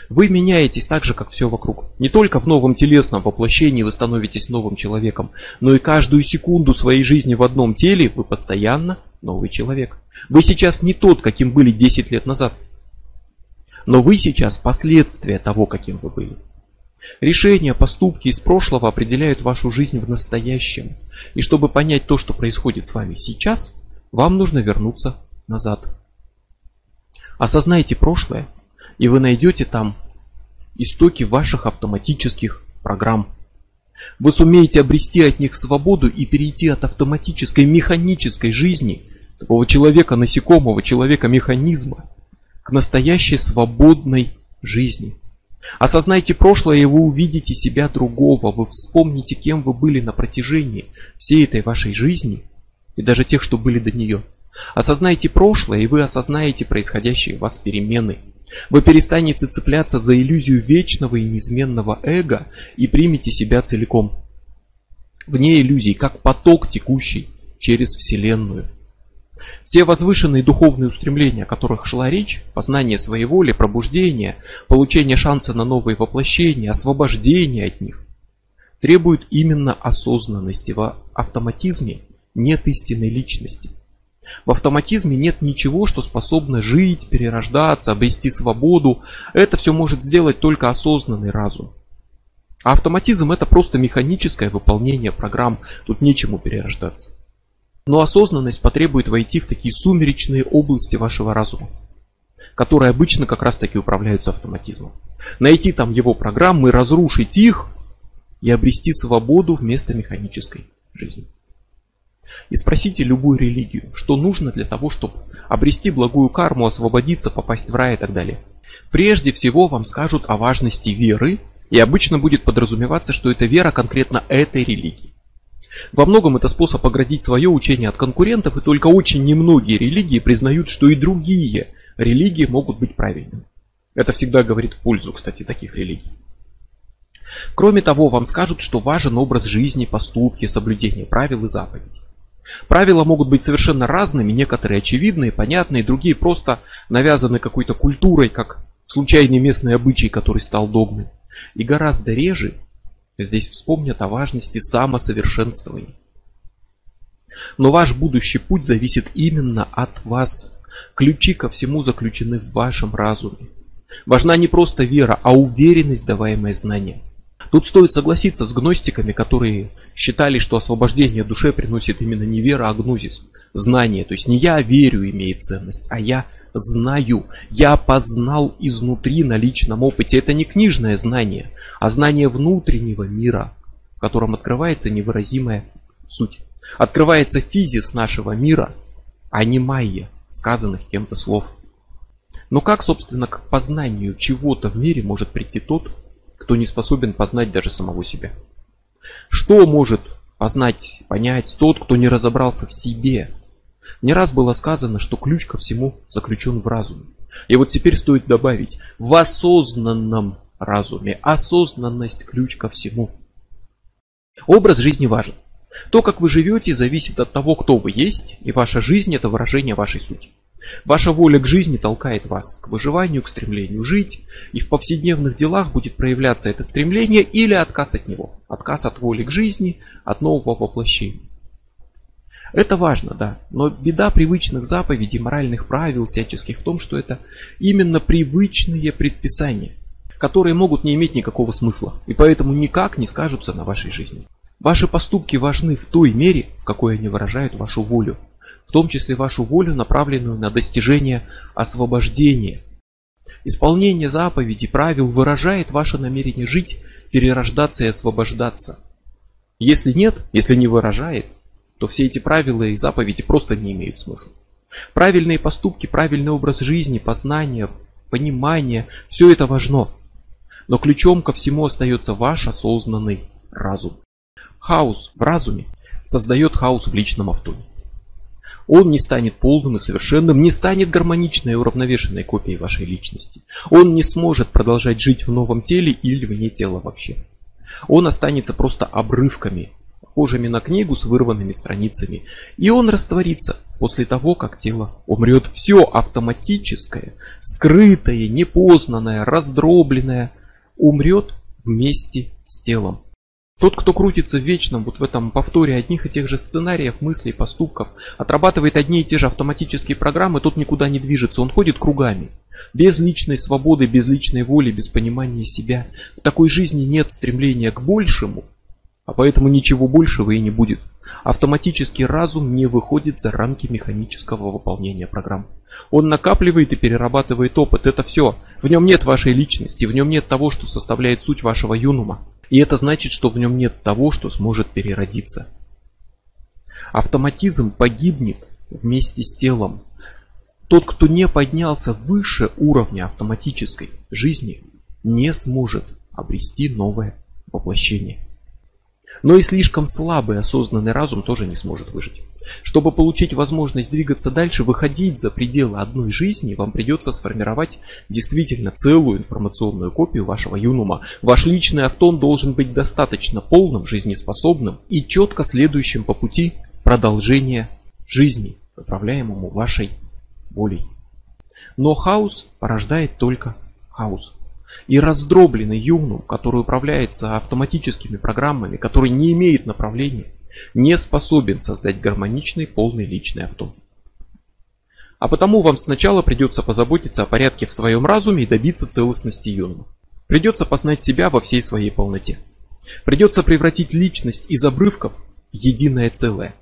Вы меняетесь так же, как все вокруг. Не только в новом телесном воплощении вы становитесь новым человеком, но и каждую секунду своей жизни в одном теле вы постоянно новый человек. Вы сейчас не тот, каким были 10 лет назад. Но вы сейчас последствия того, каким вы были. Решения, поступки из прошлого определяют вашу жизнь в настоящем. И чтобы понять то, что происходит с вами сейчас, вам нужно вернуться назад. Осознайте прошлое, и вы найдете там истоки ваших автоматических программ. Вы сумеете обрести от них свободу и перейти от автоматической механической жизни, такого человека насекомого, человека механизма, к настоящей свободной жизни. Осознайте прошлое, и вы увидите себя другого. Вы вспомните, кем вы были на протяжении всей этой вашей жизни и даже тех, что были до нее. Осознайте прошлое, и вы осознаете происходящие в вас перемены. Вы перестанете цепляться за иллюзию вечного и неизменного эго и примете себя целиком. Вне иллюзий, как поток, текущий через Вселенную. Все возвышенные духовные устремления, о которых шла речь, познание своей воли, пробуждение, получение шанса на новые воплощения, освобождение от них, требуют именно осознанности. В автоматизме нет истинной личности. В автоматизме нет ничего, что способно жить, перерождаться, обрести свободу. Это все может сделать только осознанный разум. А автоматизм это просто механическое выполнение программ, тут нечему перерождаться. Но осознанность потребует войти в такие сумеречные области вашего разума, которые обычно как раз таки управляются автоматизмом. Найти там его программы, разрушить их и обрести свободу вместо механической жизни. И спросите любую религию, что нужно для того, чтобы обрести благую карму, освободиться, попасть в рай и так далее. Прежде всего вам скажут о важности веры, и обычно будет подразумеваться, что это вера конкретно этой религии. Во многом это способ оградить свое учение от конкурентов, и только очень немногие религии признают, что и другие религии могут быть правильными. Это всегда говорит в пользу, кстати, таких религий. Кроме того, вам скажут, что важен образ жизни, поступки, соблюдение правил и заповедей. Правила могут быть совершенно разными, некоторые очевидные, понятные, другие просто навязаны какой-то культурой, как случайный местный обычай, который стал догмой. И гораздо реже Здесь вспомнят о важности самосовершенствования. Но ваш будущий путь зависит именно от вас. Ключи ко всему заключены в вашем разуме. Важна не просто вера, а уверенность, даваемая знания. Тут стоит согласиться с гностиками, которые считали, что освобождение душе приносит именно не вера, а гнозис. Знание. То есть не я верю имеет ценность, а я знаю. Я познал изнутри на личном опыте. Это не книжное знание, а знание внутреннего мира, в котором открывается невыразимая суть. Открывается физис нашего мира, а не майя, сказанных кем-то слов. Но как, собственно, к познанию чего-то в мире может прийти тот, кто не способен познать даже самого себя? Что может познать, понять тот, кто не разобрался в себе, не раз было сказано, что ключ ко всему заключен в разуме. И вот теперь стоит добавить, в осознанном разуме. Осознанность ключ ко всему. Образ жизни важен. То, как вы живете, зависит от того, кто вы есть, и ваша жизнь – это выражение вашей сути. Ваша воля к жизни толкает вас к выживанию, к стремлению жить, и в повседневных делах будет проявляться это стремление или отказ от него. Отказ от воли к жизни, от нового воплощения. Это важно, да. Но беда привычных заповедей, моральных правил всяческих в том, что это именно привычные предписания, которые могут не иметь никакого смысла и поэтому никак не скажутся на вашей жизни. Ваши поступки важны в той мере, в какой они выражают вашу волю, в том числе вашу волю, направленную на достижение освобождения. Исполнение заповедей, правил выражает ваше намерение жить, перерождаться и освобождаться. Если нет, если не выражает, то все эти правила и заповеди просто не имеют смысла. Правильные поступки, правильный образ жизни, познание, понимание, все это важно. Но ключом ко всему остается ваш осознанный разум. Хаос в разуме создает хаос в личном автоне. Он не станет полным и совершенным, не станет гармоничной и уравновешенной копией вашей личности. Он не сможет продолжать жить в новом теле или вне тела вообще. Он останется просто обрывками похожими на книгу с вырванными страницами. И он растворится после того, как тело умрет. Все автоматическое, скрытое, непознанное, раздробленное умрет вместе с телом. Тот, кто крутится в вечном вот в этом повторе одних и тех же сценариев, мыслей, поступков, отрабатывает одни и те же автоматические программы, тот никуда не движется, он ходит кругами. Без личной свободы, без личной воли, без понимания себя. В такой жизни нет стремления к большему, а поэтому ничего большего и не будет. Автоматический разум не выходит за рамки механического выполнения программ. Он накапливает и перерабатывает опыт, это все. В нем нет вашей личности, в нем нет того, что составляет суть вашего юнума. И это значит, что в нем нет того, что сможет переродиться. Автоматизм погибнет вместе с телом. Тот, кто не поднялся выше уровня автоматической жизни, не сможет обрести новое воплощение. Но и слишком слабый осознанный разум тоже не сможет выжить. Чтобы получить возможность двигаться дальше, выходить за пределы одной жизни, вам придется сформировать действительно целую информационную копию вашего юнума. Ваш личный автон должен быть достаточно полным, жизнеспособным и четко следующим по пути продолжения жизни, управляемому вашей волей. Но хаос порождает только хаос. И раздробленный юнум, который управляется автоматическими программами, который не имеет направления, не способен создать гармоничный полный личный авто. А потому вам сначала придется позаботиться о порядке в своем разуме и добиться целостности юнума. Придется познать себя во всей своей полноте. Придется превратить личность из обрывков в единое целое.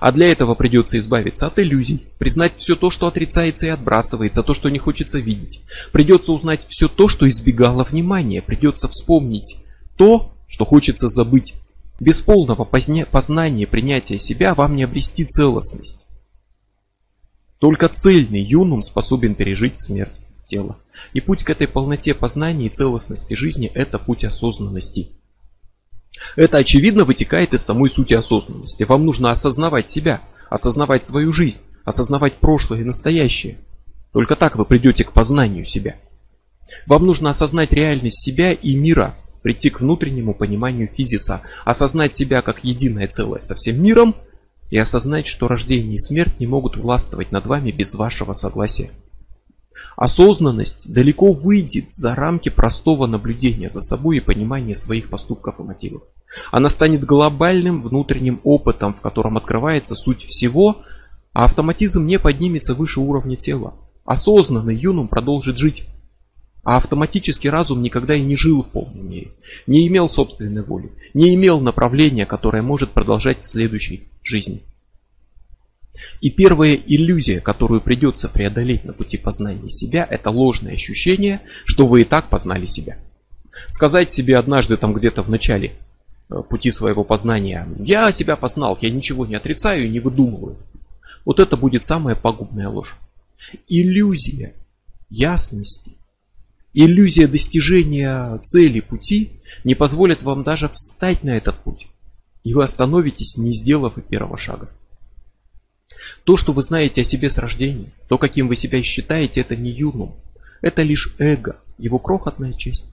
А для этого придется избавиться от иллюзий, признать все то, что отрицается и отбрасывается, то, что не хочется видеть. Придется узнать все то, что избегало внимания, придется вспомнить то, что хочется забыть. Без полного познания принятия себя вам не обрести целостность. Только цельный юнум способен пережить смерть тела. И путь к этой полноте познания и целостности жизни – это путь осознанности – это очевидно вытекает из самой сути осознанности. Вам нужно осознавать себя, осознавать свою жизнь, осознавать прошлое и настоящее. Только так вы придете к познанию себя. Вам нужно осознать реальность себя и мира, прийти к внутреннему пониманию физиса, осознать себя как единое целое со всем миром и осознать, что рождение и смерть не могут властвовать над вами без вашего согласия. Осознанность далеко выйдет за рамки простого наблюдения за собой и понимания своих поступков и мотивов. Она станет глобальным внутренним опытом, в котором открывается суть всего, а автоматизм не поднимется выше уровня тела. Осознанный юнум продолжит жить, а автоматический разум никогда и не жил в полной мере, не имел собственной воли, не имел направления, которое может продолжать в следующей жизни. И первая иллюзия, которую придется преодолеть на пути познания себя, это ложное ощущение, что вы и так познали себя. Сказать себе однажды там где-то в начале э, пути своего познания, я себя познал, я ничего не отрицаю и не выдумываю. Вот это будет самая пагубная ложь. Иллюзия ясности, иллюзия достижения цели пути не позволит вам даже встать на этот путь. И вы остановитесь, не сделав и первого шага. То, что вы знаете о себе с рождения, то, каким вы себя считаете, это не юнум. Это лишь эго, его крохотная часть.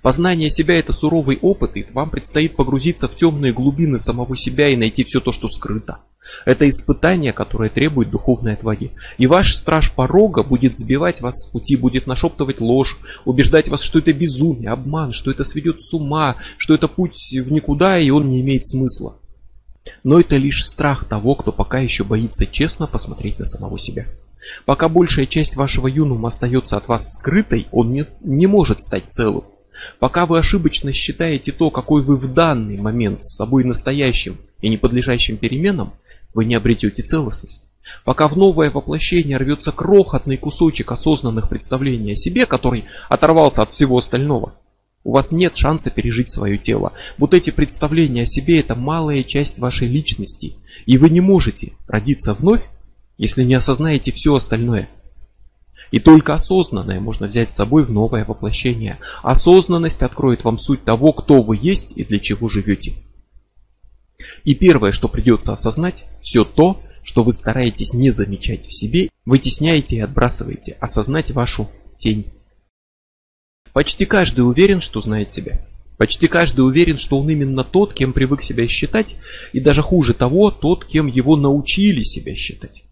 Познание себя это суровый опыт, и вам предстоит погрузиться в темные глубины самого себя и найти все то, что скрыто. Это испытание, которое требует духовной отваги. И ваш страж порога будет сбивать вас с пути, будет нашептывать ложь, убеждать вас, что это безумие, обман, что это сведет с ума, что это путь в никуда и он не имеет смысла. Но это лишь страх того, кто пока еще боится честно посмотреть на самого себя. Пока большая часть вашего юнума остается от вас скрытой, он не, не может стать целым. Пока вы ошибочно считаете то, какой вы в данный момент с собой настоящим и не подлежащим переменам, вы не обретете целостность. Пока в новое воплощение рвется крохотный кусочек осознанных представлений о себе, который оторвался от всего остального, у вас нет шанса пережить свое тело. Вот эти представления о себе это малая часть вашей личности. И вы не можете родиться вновь, если не осознаете все остальное. И только осознанное можно взять с собой в новое воплощение. Осознанность откроет вам суть того, кто вы есть и для чего живете. И первое, что придется осознать, все то, что вы стараетесь не замечать в себе, вытесняете и отбрасываете, осознать вашу тень. Почти каждый уверен, что знает себя. Почти каждый уверен, что он именно тот, кем привык себя считать, и даже хуже того, тот, кем его научили себя считать.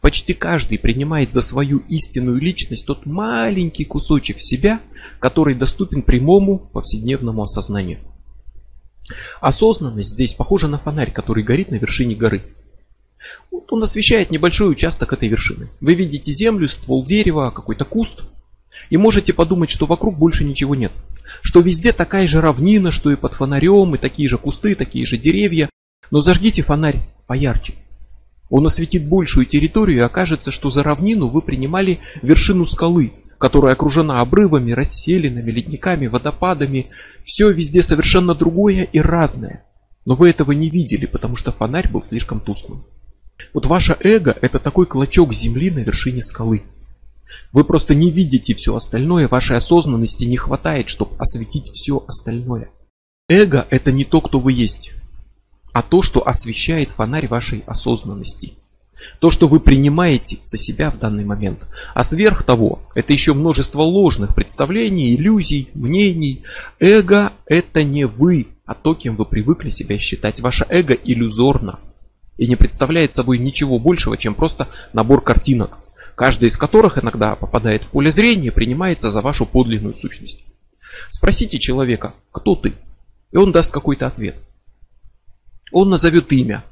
Почти каждый принимает за свою истинную личность тот маленький кусочек себя, который доступен прямому повседневному осознанию. Осознанность здесь похожа на фонарь, который горит на вершине горы. Вот он освещает небольшой участок этой вершины. Вы видите землю, ствол дерева, какой-то куст, И можете подумать, что вокруг больше ничего нет. Что везде такая же равнина, что и под фонарем, и такие же кусты, такие же деревья. Но зажгите фонарь поярче. Он осветит большую территорию и окажется, что за равнину вы принимали вершину скалы, которая окружена обрывами, расселинами, ледниками, водопадами. Все везде совершенно другое и разное. Но вы этого не видели, потому что фонарь был слишком тусклым. Вот ваше эго это такой клочок земли на вершине скалы. Вы просто не видите все остальное, вашей осознанности не хватает, чтобы осветить все остальное. Эго это не то, кто вы есть а то, что освещает фонарь вашей осознанности. То, что вы принимаете за себя в данный момент. А сверх того, это еще множество ложных представлений, иллюзий, мнений. Эго – это не вы, а то, кем вы привыкли себя считать. Ваше эго иллюзорно и не представляет собой ничего большего, чем просто набор картинок, каждая из которых иногда попадает в поле зрения и принимается за вашу подлинную сущность. Спросите человека, кто ты, и он даст какой-то ответ. Он назовет имя.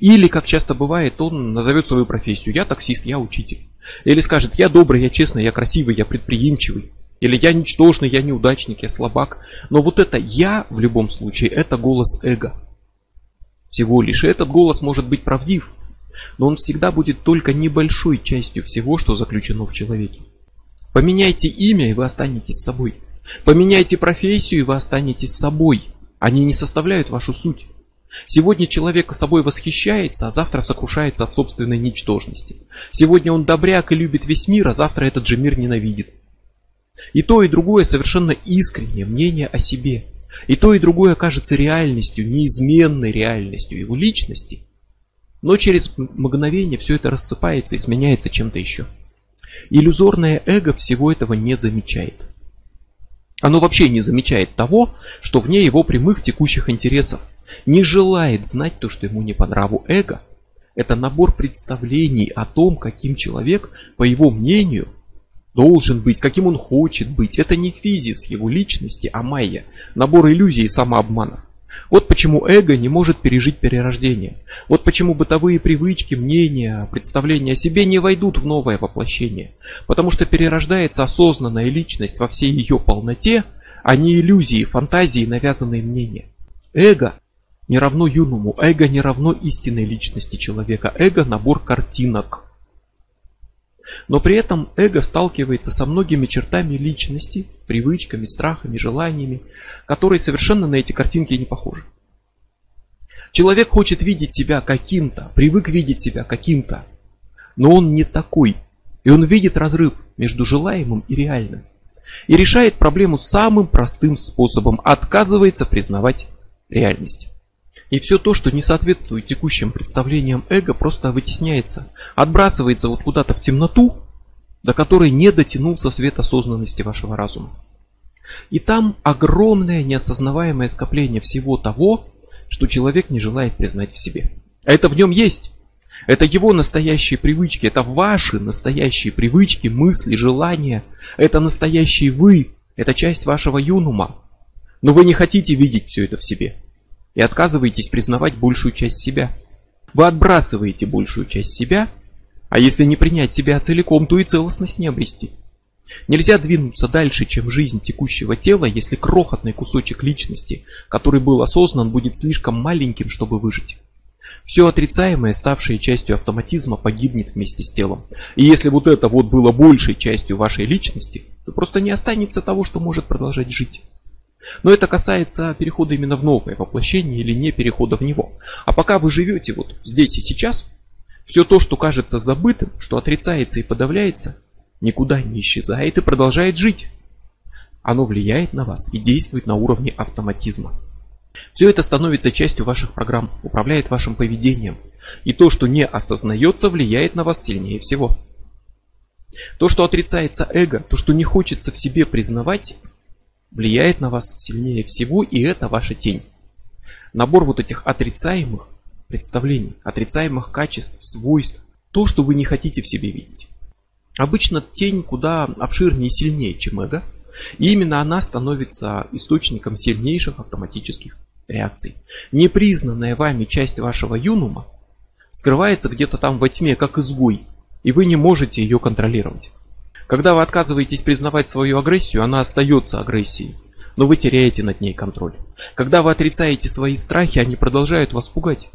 Или, как часто бывает, он назовет свою профессию. Я таксист, я учитель. Или скажет, я добрый, я честный, я красивый, я предприимчивый. Или я ничтожный, я неудачник, я слабак. Но вот это я в любом случае, это голос эго. Всего лишь. Этот голос может быть правдив. Но он всегда будет только небольшой частью всего, что заключено в человеке. Поменяйте имя, и вы останетесь собой. Поменяйте профессию, и вы останетесь собой. Они не составляют вашу суть. Сегодня человек собой восхищается, а завтра сокрушается от собственной ничтожности. Сегодня он добряк и любит весь мир, а завтра этот же мир ненавидит. И то, и другое совершенно искреннее мнение о себе. И то, и другое кажется реальностью, неизменной реальностью его личности. Но через мгновение все это рассыпается и сменяется чем-то еще. Иллюзорное эго всего этого не замечает. Оно вообще не замечает того, что вне его прямых текущих интересов – не желает знать то, что ему не по нраву эго. Это набор представлений о том, каким человек, по его мнению, должен быть, каким он хочет быть. Это не физис его личности, а майя, набор иллюзий и самообманов. Вот почему эго не может пережить перерождение. Вот почему бытовые привычки, мнения, представления о себе не войдут в новое воплощение. Потому что перерождается осознанная личность во всей ее полноте, а не иллюзии, фантазии, навязанные мнения. Эго не равно юному, эго не равно истинной личности человека, эго набор картинок. Но при этом эго сталкивается со многими чертами личности, привычками, страхами, желаниями, которые совершенно на эти картинки не похожи. Человек хочет видеть себя каким-то, привык видеть себя каким-то, но он не такой, и он видит разрыв между желаемым и реальным. И решает проблему самым простым способом, отказывается признавать реальность. И все то, что не соответствует текущим представлениям эго, просто вытесняется, отбрасывается вот куда-то в темноту, до которой не дотянулся свет осознанности вашего разума. И там огромное неосознаваемое скопление всего того, что человек не желает признать в себе. А это в нем есть. Это его настоящие привычки, это ваши настоящие привычки, мысли, желания. Это настоящий вы, это часть вашего юнума. Но вы не хотите видеть все это в себе и отказываетесь признавать большую часть себя. Вы отбрасываете большую часть себя, а если не принять себя целиком, то и целостность не обрести. Нельзя двинуться дальше, чем жизнь текущего тела, если крохотный кусочек личности, который был осознан, будет слишком маленьким, чтобы выжить. Все отрицаемое, ставшее частью автоматизма, погибнет вместе с телом. И если вот это вот было большей частью вашей личности, то просто не останется того, что может продолжать жить. Но это касается перехода именно в новое воплощение или не перехода в него. А пока вы живете вот здесь и сейчас, все то, что кажется забытым, что отрицается и подавляется, никуда не исчезает и продолжает жить. Оно влияет на вас и действует на уровне автоматизма. Все это становится частью ваших программ, управляет вашим поведением. И то, что не осознается, влияет на вас сильнее всего. То, что отрицается эго, то, что не хочется в себе признавать, влияет на вас сильнее всего, и это ваша тень. Набор вот этих отрицаемых представлений, отрицаемых качеств, свойств, то, что вы не хотите в себе видеть. Обычно тень куда обширнее и сильнее, чем эго, и именно она становится источником сильнейших автоматических реакций. Непризнанная вами часть вашего юнума скрывается где-то там во тьме, как изгой, и вы не можете ее контролировать. Когда вы отказываетесь признавать свою агрессию, она остается агрессией, но вы теряете над ней контроль. Когда вы отрицаете свои страхи, они продолжают вас пугать.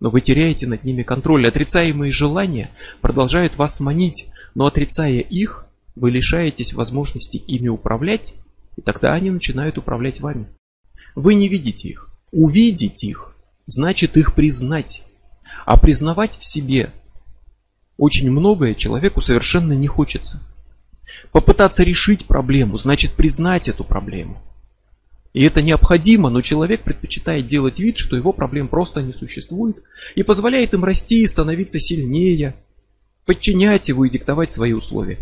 Но вы теряете над ними контроль. Отрицаемые желания продолжают вас манить, но отрицая их, вы лишаетесь возможности ими управлять, и тогда они начинают управлять вами. Вы не видите их. Увидеть их значит их признать. А признавать в себе очень многое человеку совершенно не хочется. Попытаться решить проблему значит признать эту проблему. И это необходимо, но человек предпочитает делать вид, что его проблем просто не существует, и позволяет им расти и становиться сильнее, подчинять его и диктовать свои условия.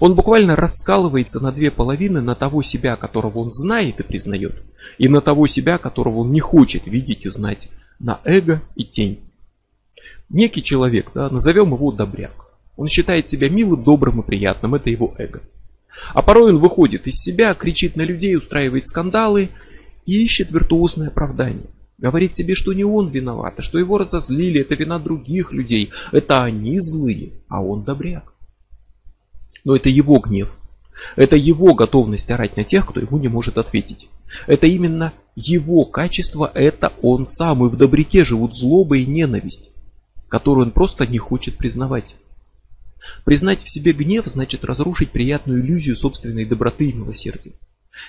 Он буквально раскалывается на две половины на того себя, которого он знает и признает, и на того себя, которого он не хочет видеть и знать, на эго и тень. Некий человек, да, назовем его добряк. Он считает себя милым, добрым и приятным, это его эго. А порой он выходит из себя, кричит на людей, устраивает скандалы и ищет виртуозное оправдание. Говорит себе, что не он виноват, а что его разозлили, это вина других людей, это они злые, а он добряк. Но это его гнев. Это его готовность орать на тех, кто ему не может ответить. Это именно его качество, это он сам. И в добряке живут злоба и ненависть, которую он просто не хочет признавать. Признать в себе гнев значит разрушить приятную иллюзию собственной доброты и милосердия.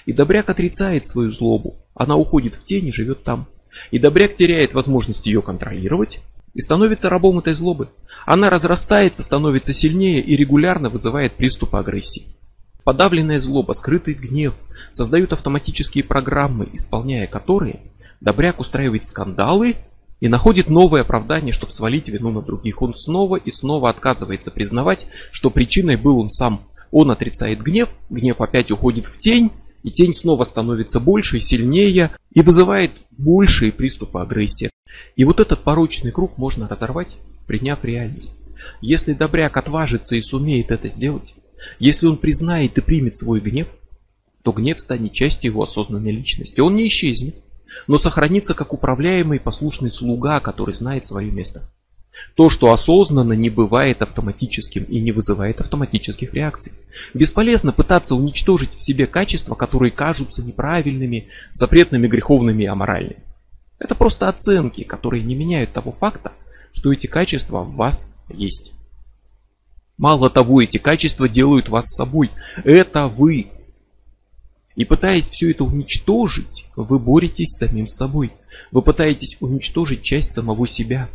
И добряк отрицает свою злобу. Она уходит в тень и живет там. И добряк теряет возможность ее контролировать и становится рабом этой злобы. Она разрастается, становится сильнее и регулярно вызывает приступы агрессии. Подавленная злоба, скрытый гнев создают автоматические программы, исполняя которые добряк устраивает скандалы и находит новое оправдание, чтобы свалить вину на других. Он снова и снова отказывается признавать, что причиной был он сам. Он отрицает гнев, гнев опять уходит в тень, и тень снова становится больше и сильнее и вызывает большие приступы агрессии. И вот этот порочный круг можно разорвать, приняв реальность. Если добряк отважится и сумеет это сделать, если он признает и примет свой гнев, то гнев станет частью его осознанной личности. Он не исчезнет, но сохранится как управляемый послушный слуга, который знает свое место. То, что осознанно не бывает автоматическим и не вызывает автоматических реакций. Бесполезно пытаться уничтожить в себе качества, которые кажутся неправильными, запретными, греховными и аморальными. Это просто оценки, которые не меняют того факта, что эти качества в вас есть. Мало того, эти качества делают вас собой. Это вы. И пытаясь все это уничтожить, вы боретесь с самим собой. Вы пытаетесь уничтожить часть самого себя.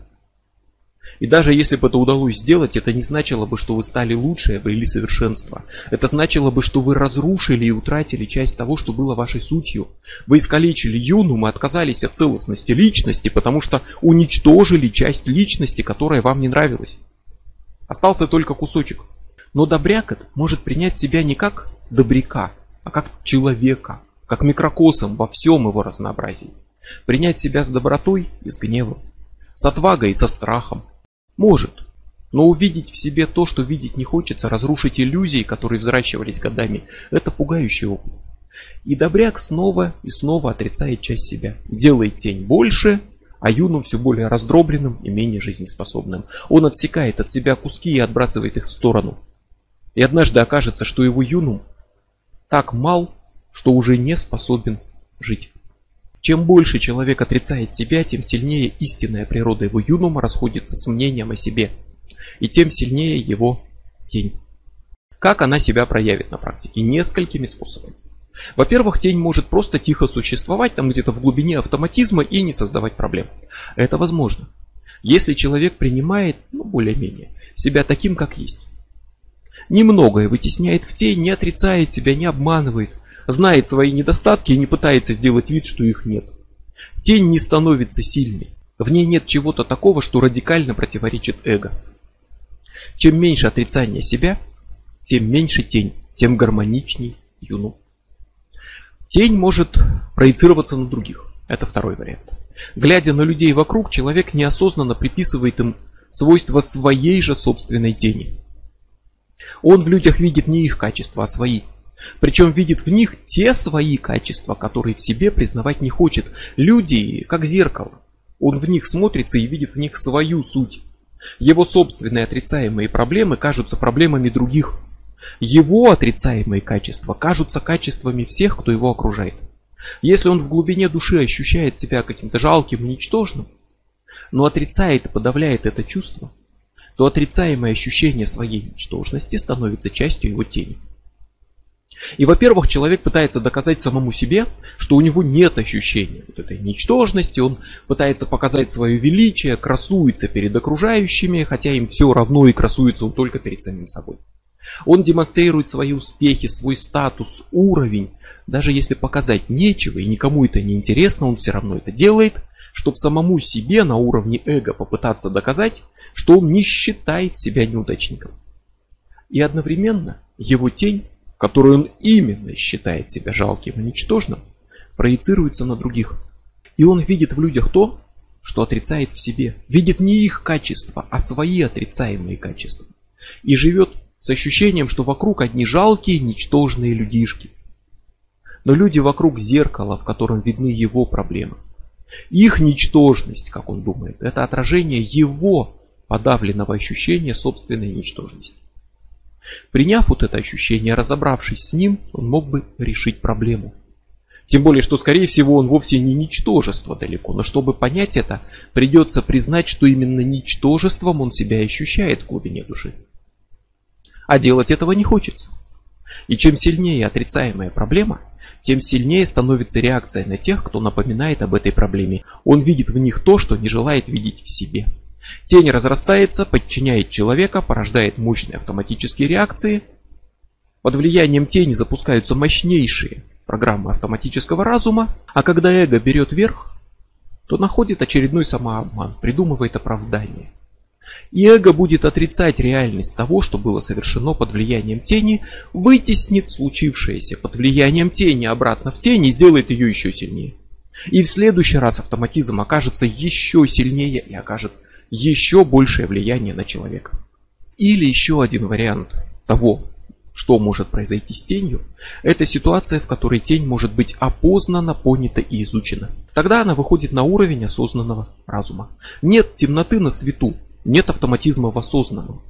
И даже если бы это удалось сделать, это не значило бы, что вы стали лучше, обрели совершенство. Это значило бы, что вы разрушили и утратили часть того, что было вашей сутью. Вы искалечили юнум и отказались от целостности личности, потому что уничтожили часть личности, которая вам не нравилась. Остался только кусочек. Но добряк этот может принять себя не как добряка, а как человека, как микрокосом во всем его разнообразии. Принять себя с добротой и с гневом, с отвагой и со страхом, может. Но увидеть в себе то, что видеть не хочется, разрушить иллюзии, которые взращивались годами, это пугающий опыт. И добряк снова и снова отрицает часть себя, делает тень больше, а юным все более раздробленным и менее жизнеспособным. Он отсекает от себя куски и отбрасывает их в сторону. И однажды окажется, что его юнум так мал, что уже не способен жить. Чем больше человек отрицает себя, тем сильнее истинная природа его юнума расходится с мнением о себе. И тем сильнее его тень. Как она себя проявит на практике? Несколькими способами. Во-первых, тень может просто тихо существовать там где-то в глубине автоматизма и не создавать проблем. Это возможно. Если человек принимает, ну более-менее, себя таким, как есть. Немногое вытесняет в тень, не отрицает себя, не обманывает, знает свои недостатки и не пытается сделать вид, что их нет. Тень не становится сильной. В ней нет чего-то такого, что радикально противоречит эго. Чем меньше отрицания себя, тем меньше тень, тем гармоничней юну. Тень может проецироваться на других. Это второй вариант. Глядя на людей вокруг, человек неосознанно приписывает им свойства своей же собственной тени. Он в людях видит не их качества, а свои. Причем видит в них те свои качества, которые в себе признавать не хочет. Люди как зеркало. Он в них смотрится и видит в них свою суть. Его собственные отрицаемые проблемы кажутся проблемами других. Его отрицаемые качества кажутся качествами всех, кто его окружает. Если он в глубине души ощущает себя каким-то жалким и ничтожным, но отрицает и подавляет это чувство, то отрицаемое ощущение своей ничтожности становится частью его тени. И, во-первых, человек пытается доказать самому себе, что у него нет ощущения вот этой ничтожности, он пытается показать свое величие, красуется перед окружающими, хотя им все равно и красуется он только перед самим собой. Он демонстрирует свои успехи, свой статус, уровень. Даже если показать нечего и никому это не интересно, он все равно это делает, чтобы самому себе на уровне эго попытаться доказать, что он не считает себя неудачником. И одновременно его тень, которую он именно считает себя жалким и ничтожным, проецируется на других. И он видит в людях то, что отрицает в себе. Видит не их качества, а свои отрицаемые качества. И живет с ощущением, что вокруг одни жалкие, ничтожные людишки. Но люди вокруг зеркала, в котором видны его проблемы. Их ничтожность, как он думает, это отражение его подавленного ощущения собственной ничтожности. Приняв вот это ощущение, разобравшись с ним, он мог бы решить проблему. Тем более, что скорее всего он вовсе не ничтожество далеко, но чтобы понять это, придется признать, что именно ничтожеством он себя ощущает в глубине души. А делать этого не хочется. И чем сильнее отрицаемая проблема, тем сильнее становится реакция на тех, кто напоминает об этой проблеме. Он видит в них то, что не желает видеть в себе. Тень разрастается, подчиняет человека, порождает мощные автоматические реакции. Под влиянием тени запускаются мощнейшие программы автоматического разума, а когда эго берет верх, то находит очередной самообман, придумывает оправдание. И эго будет отрицать реальность того, что было совершено под влиянием тени, вытеснит случившееся под влиянием тени обратно в тень и сделает ее еще сильнее. И в следующий раз автоматизм окажется еще сильнее и окажет еще большее влияние на человека. Или еще один вариант того, что может произойти с тенью, это ситуация, в которой тень может быть опознана, понята и изучена. Тогда она выходит на уровень осознанного разума. Нет темноты на свету, нет автоматизма в осознанном.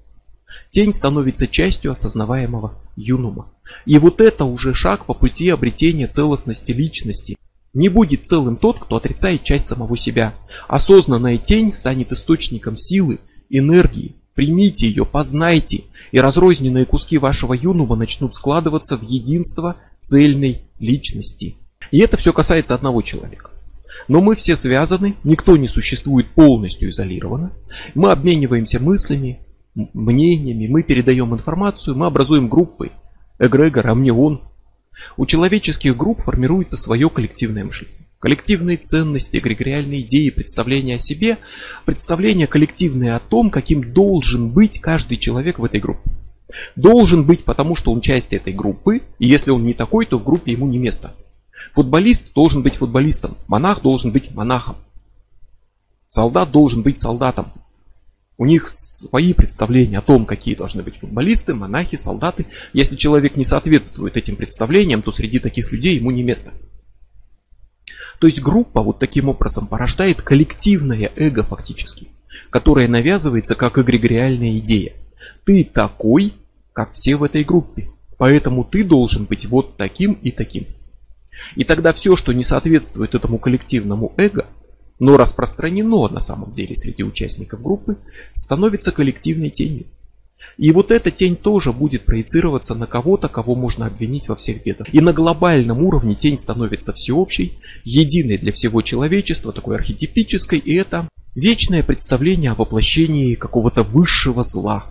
Тень становится частью осознаваемого юнума. И вот это уже шаг по пути обретения целостности личности, не будет целым тот, кто отрицает часть самого себя. Осознанная тень станет источником силы, энергии. Примите ее, познайте, и разрозненные куски вашего юнума начнут складываться в единство цельной личности. И это все касается одного человека. Но мы все связаны, никто не существует полностью изолированно. Мы обмениваемся мыслями, мнениями, мы передаем информацию, мы образуем группы. Эгрегор, а мне он, у человеческих групп формируется свое коллективное мышление. Коллективные ценности, эгрегориальные идеи, представления о себе, представления коллективные о том, каким должен быть каждый человек в этой группе. Должен быть, потому что он часть этой группы, и если он не такой, то в группе ему не место. Футболист должен быть футболистом, монах должен быть монахом, солдат должен быть солдатом, у них свои представления о том, какие должны быть футболисты, монахи, солдаты. Если человек не соответствует этим представлениям, то среди таких людей ему не место. То есть группа вот таким образом порождает коллективное эго фактически, которое навязывается как эгрегориальная идея. Ты такой, как все в этой группе, поэтому ты должен быть вот таким и таким. И тогда все, что не соответствует этому коллективному эго, но распространено на самом деле среди участников группы, становится коллективной тенью. И вот эта тень тоже будет проецироваться на кого-то, кого можно обвинить во всех бедах. И на глобальном уровне тень становится всеобщей, единой для всего человечества, такой архетипической, и это вечное представление о воплощении какого-то высшего зла,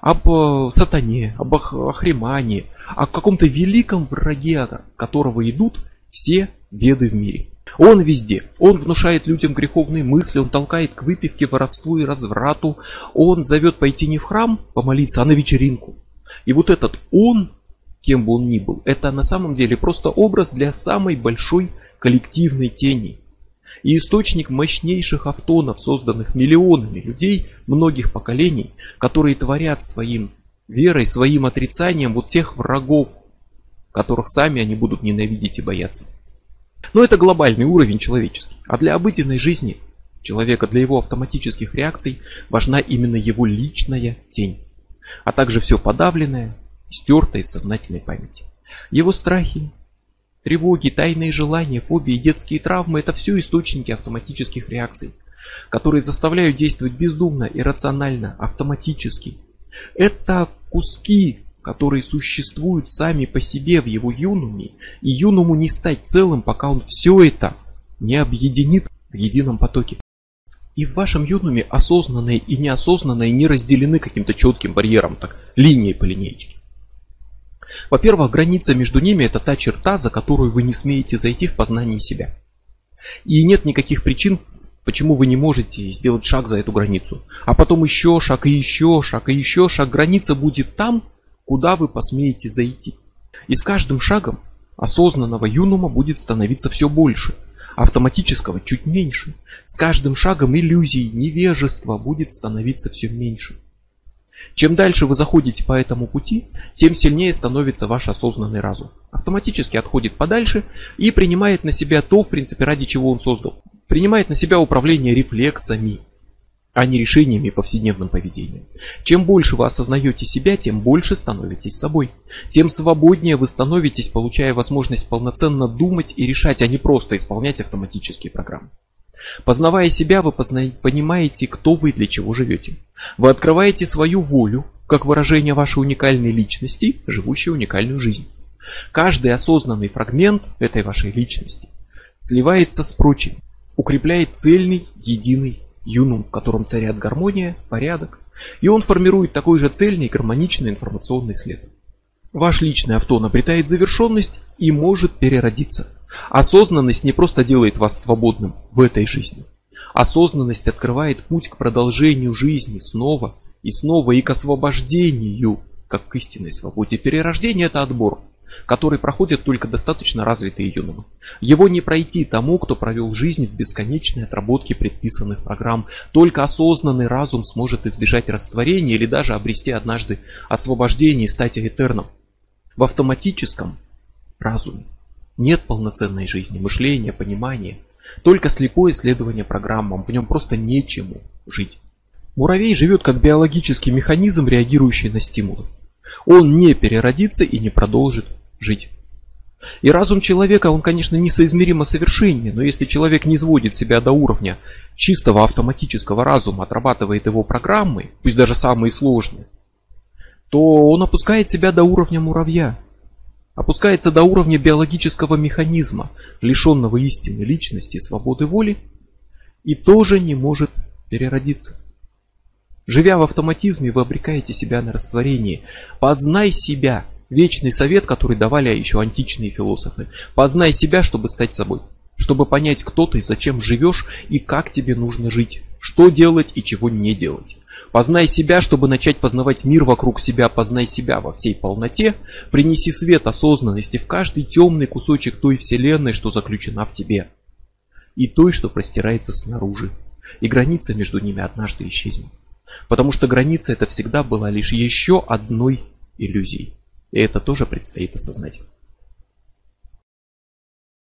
об э, сатане, об Ахримане, о каком-то великом враге, от которого идут все беды в мире. Он везде. Он внушает людям греховные мысли, он толкает к выпивке, воровству и разврату. Он зовет пойти не в храм помолиться, а на вечеринку. И вот этот он, кем бы он ни был, это на самом деле просто образ для самой большой коллективной тени. И источник мощнейших автонов, созданных миллионами людей многих поколений, которые творят своим верой, своим отрицанием вот тех врагов, которых сами они будут ненавидеть и бояться. Но это глобальный уровень человеческий. А для обыденной жизни человека, для его автоматических реакций важна именно его личная тень. А также все подавленное, стерто из сознательной памяти. Его страхи, тревоги, тайные желания, фобии, детские травмы – это все источники автоматических реакций, которые заставляют действовать бездумно, иррационально, автоматически. Это куски, которые существуют сами по себе в его юнуме, и юнуму не стать целым, пока он все это не объединит в едином потоке. И в вашем юнуме осознанное и неосознанное не разделены каким-то четким барьером, так, линией по линейке. Во-первых, граница между ними это та черта, за которую вы не смеете зайти в познание себя. И нет никаких причин, почему вы не можете сделать шаг за эту границу. А потом еще шаг и еще шаг и еще шаг. Граница будет там, куда вы посмеете зайти. И с каждым шагом осознанного юнума будет становиться все больше, автоматического чуть меньше. С каждым шагом иллюзий, невежества будет становиться все меньше. Чем дальше вы заходите по этому пути, тем сильнее становится ваш осознанный разум. Автоматически отходит подальше и принимает на себя то, в принципе, ради чего он создал. Принимает на себя управление рефлексами, а не решениями повседневным поведением. Чем больше вы осознаете себя, тем больше становитесь собой. Тем свободнее вы становитесь, получая возможность полноценно думать и решать, а не просто исполнять автоматические программы. Познавая себя, вы позна... понимаете, кто вы и для чего живете. Вы открываете свою волю, как выражение вашей уникальной личности, живущей уникальную жизнь. Каждый осознанный фрагмент этой вашей личности сливается с прочим, укрепляет цельный, единый юнум, в котором царят гармония, порядок, и он формирует такой же цельный гармоничный информационный след. Ваш личный автон обретает завершенность и может переродиться – Осознанность не просто делает вас свободным в этой жизни. Осознанность открывает путь к продолжению жизни снова и снова и к освобождению, как к истинной свободе. Перерождение это отбор, который проходит только достаточно развитые юномы. Его не пройти тому, кто провел жизнь в бесконечной отработке предписанных программ. Только осознанный разум сможет избежать растворения или даже обрести однажды освобождение и стать этерном. В автоматическом разуме нет полноценной жизни, мышления, понимания. Только слепое исследование программам, в нем просто нечему жить. Муравей живет как биологический механизм, реагирующий на стимулы. Он не переродится и не продолжит жить. И разум человека, он, конечно, несоизмеримо совершеннее, но если человек не сводит себя до уровня чистого автоматического разума, отрабатывает его программы, пусть даже самые сложные, то он опускает себя до уровня муравья, опускается до уровня биологического механизма, лишенного истины личности свободы воли, и тоже не может переродиться. Живя в автоматизме, вы обрекаете себя на растворение. Познай себя. Вечный совет, который давали еще античные философы. Познай себя, чтобы стать собой. Чтобы понять, кто ты, зачем живешь и как тебе нужно жить. Что делать и чего не делать. Познай себя, чтобы начать познавать мир вокруг себя, познай себя во всей полноте, принеси свет осознанности в каждый темный кусочек той вселенной, что заключена в тебе, и той, что простирается снаружи, и граница между ними однажды исчезнет. Потому что граница это всегда была лишь еще одной иллюзией, и это тоже предстоит осознать.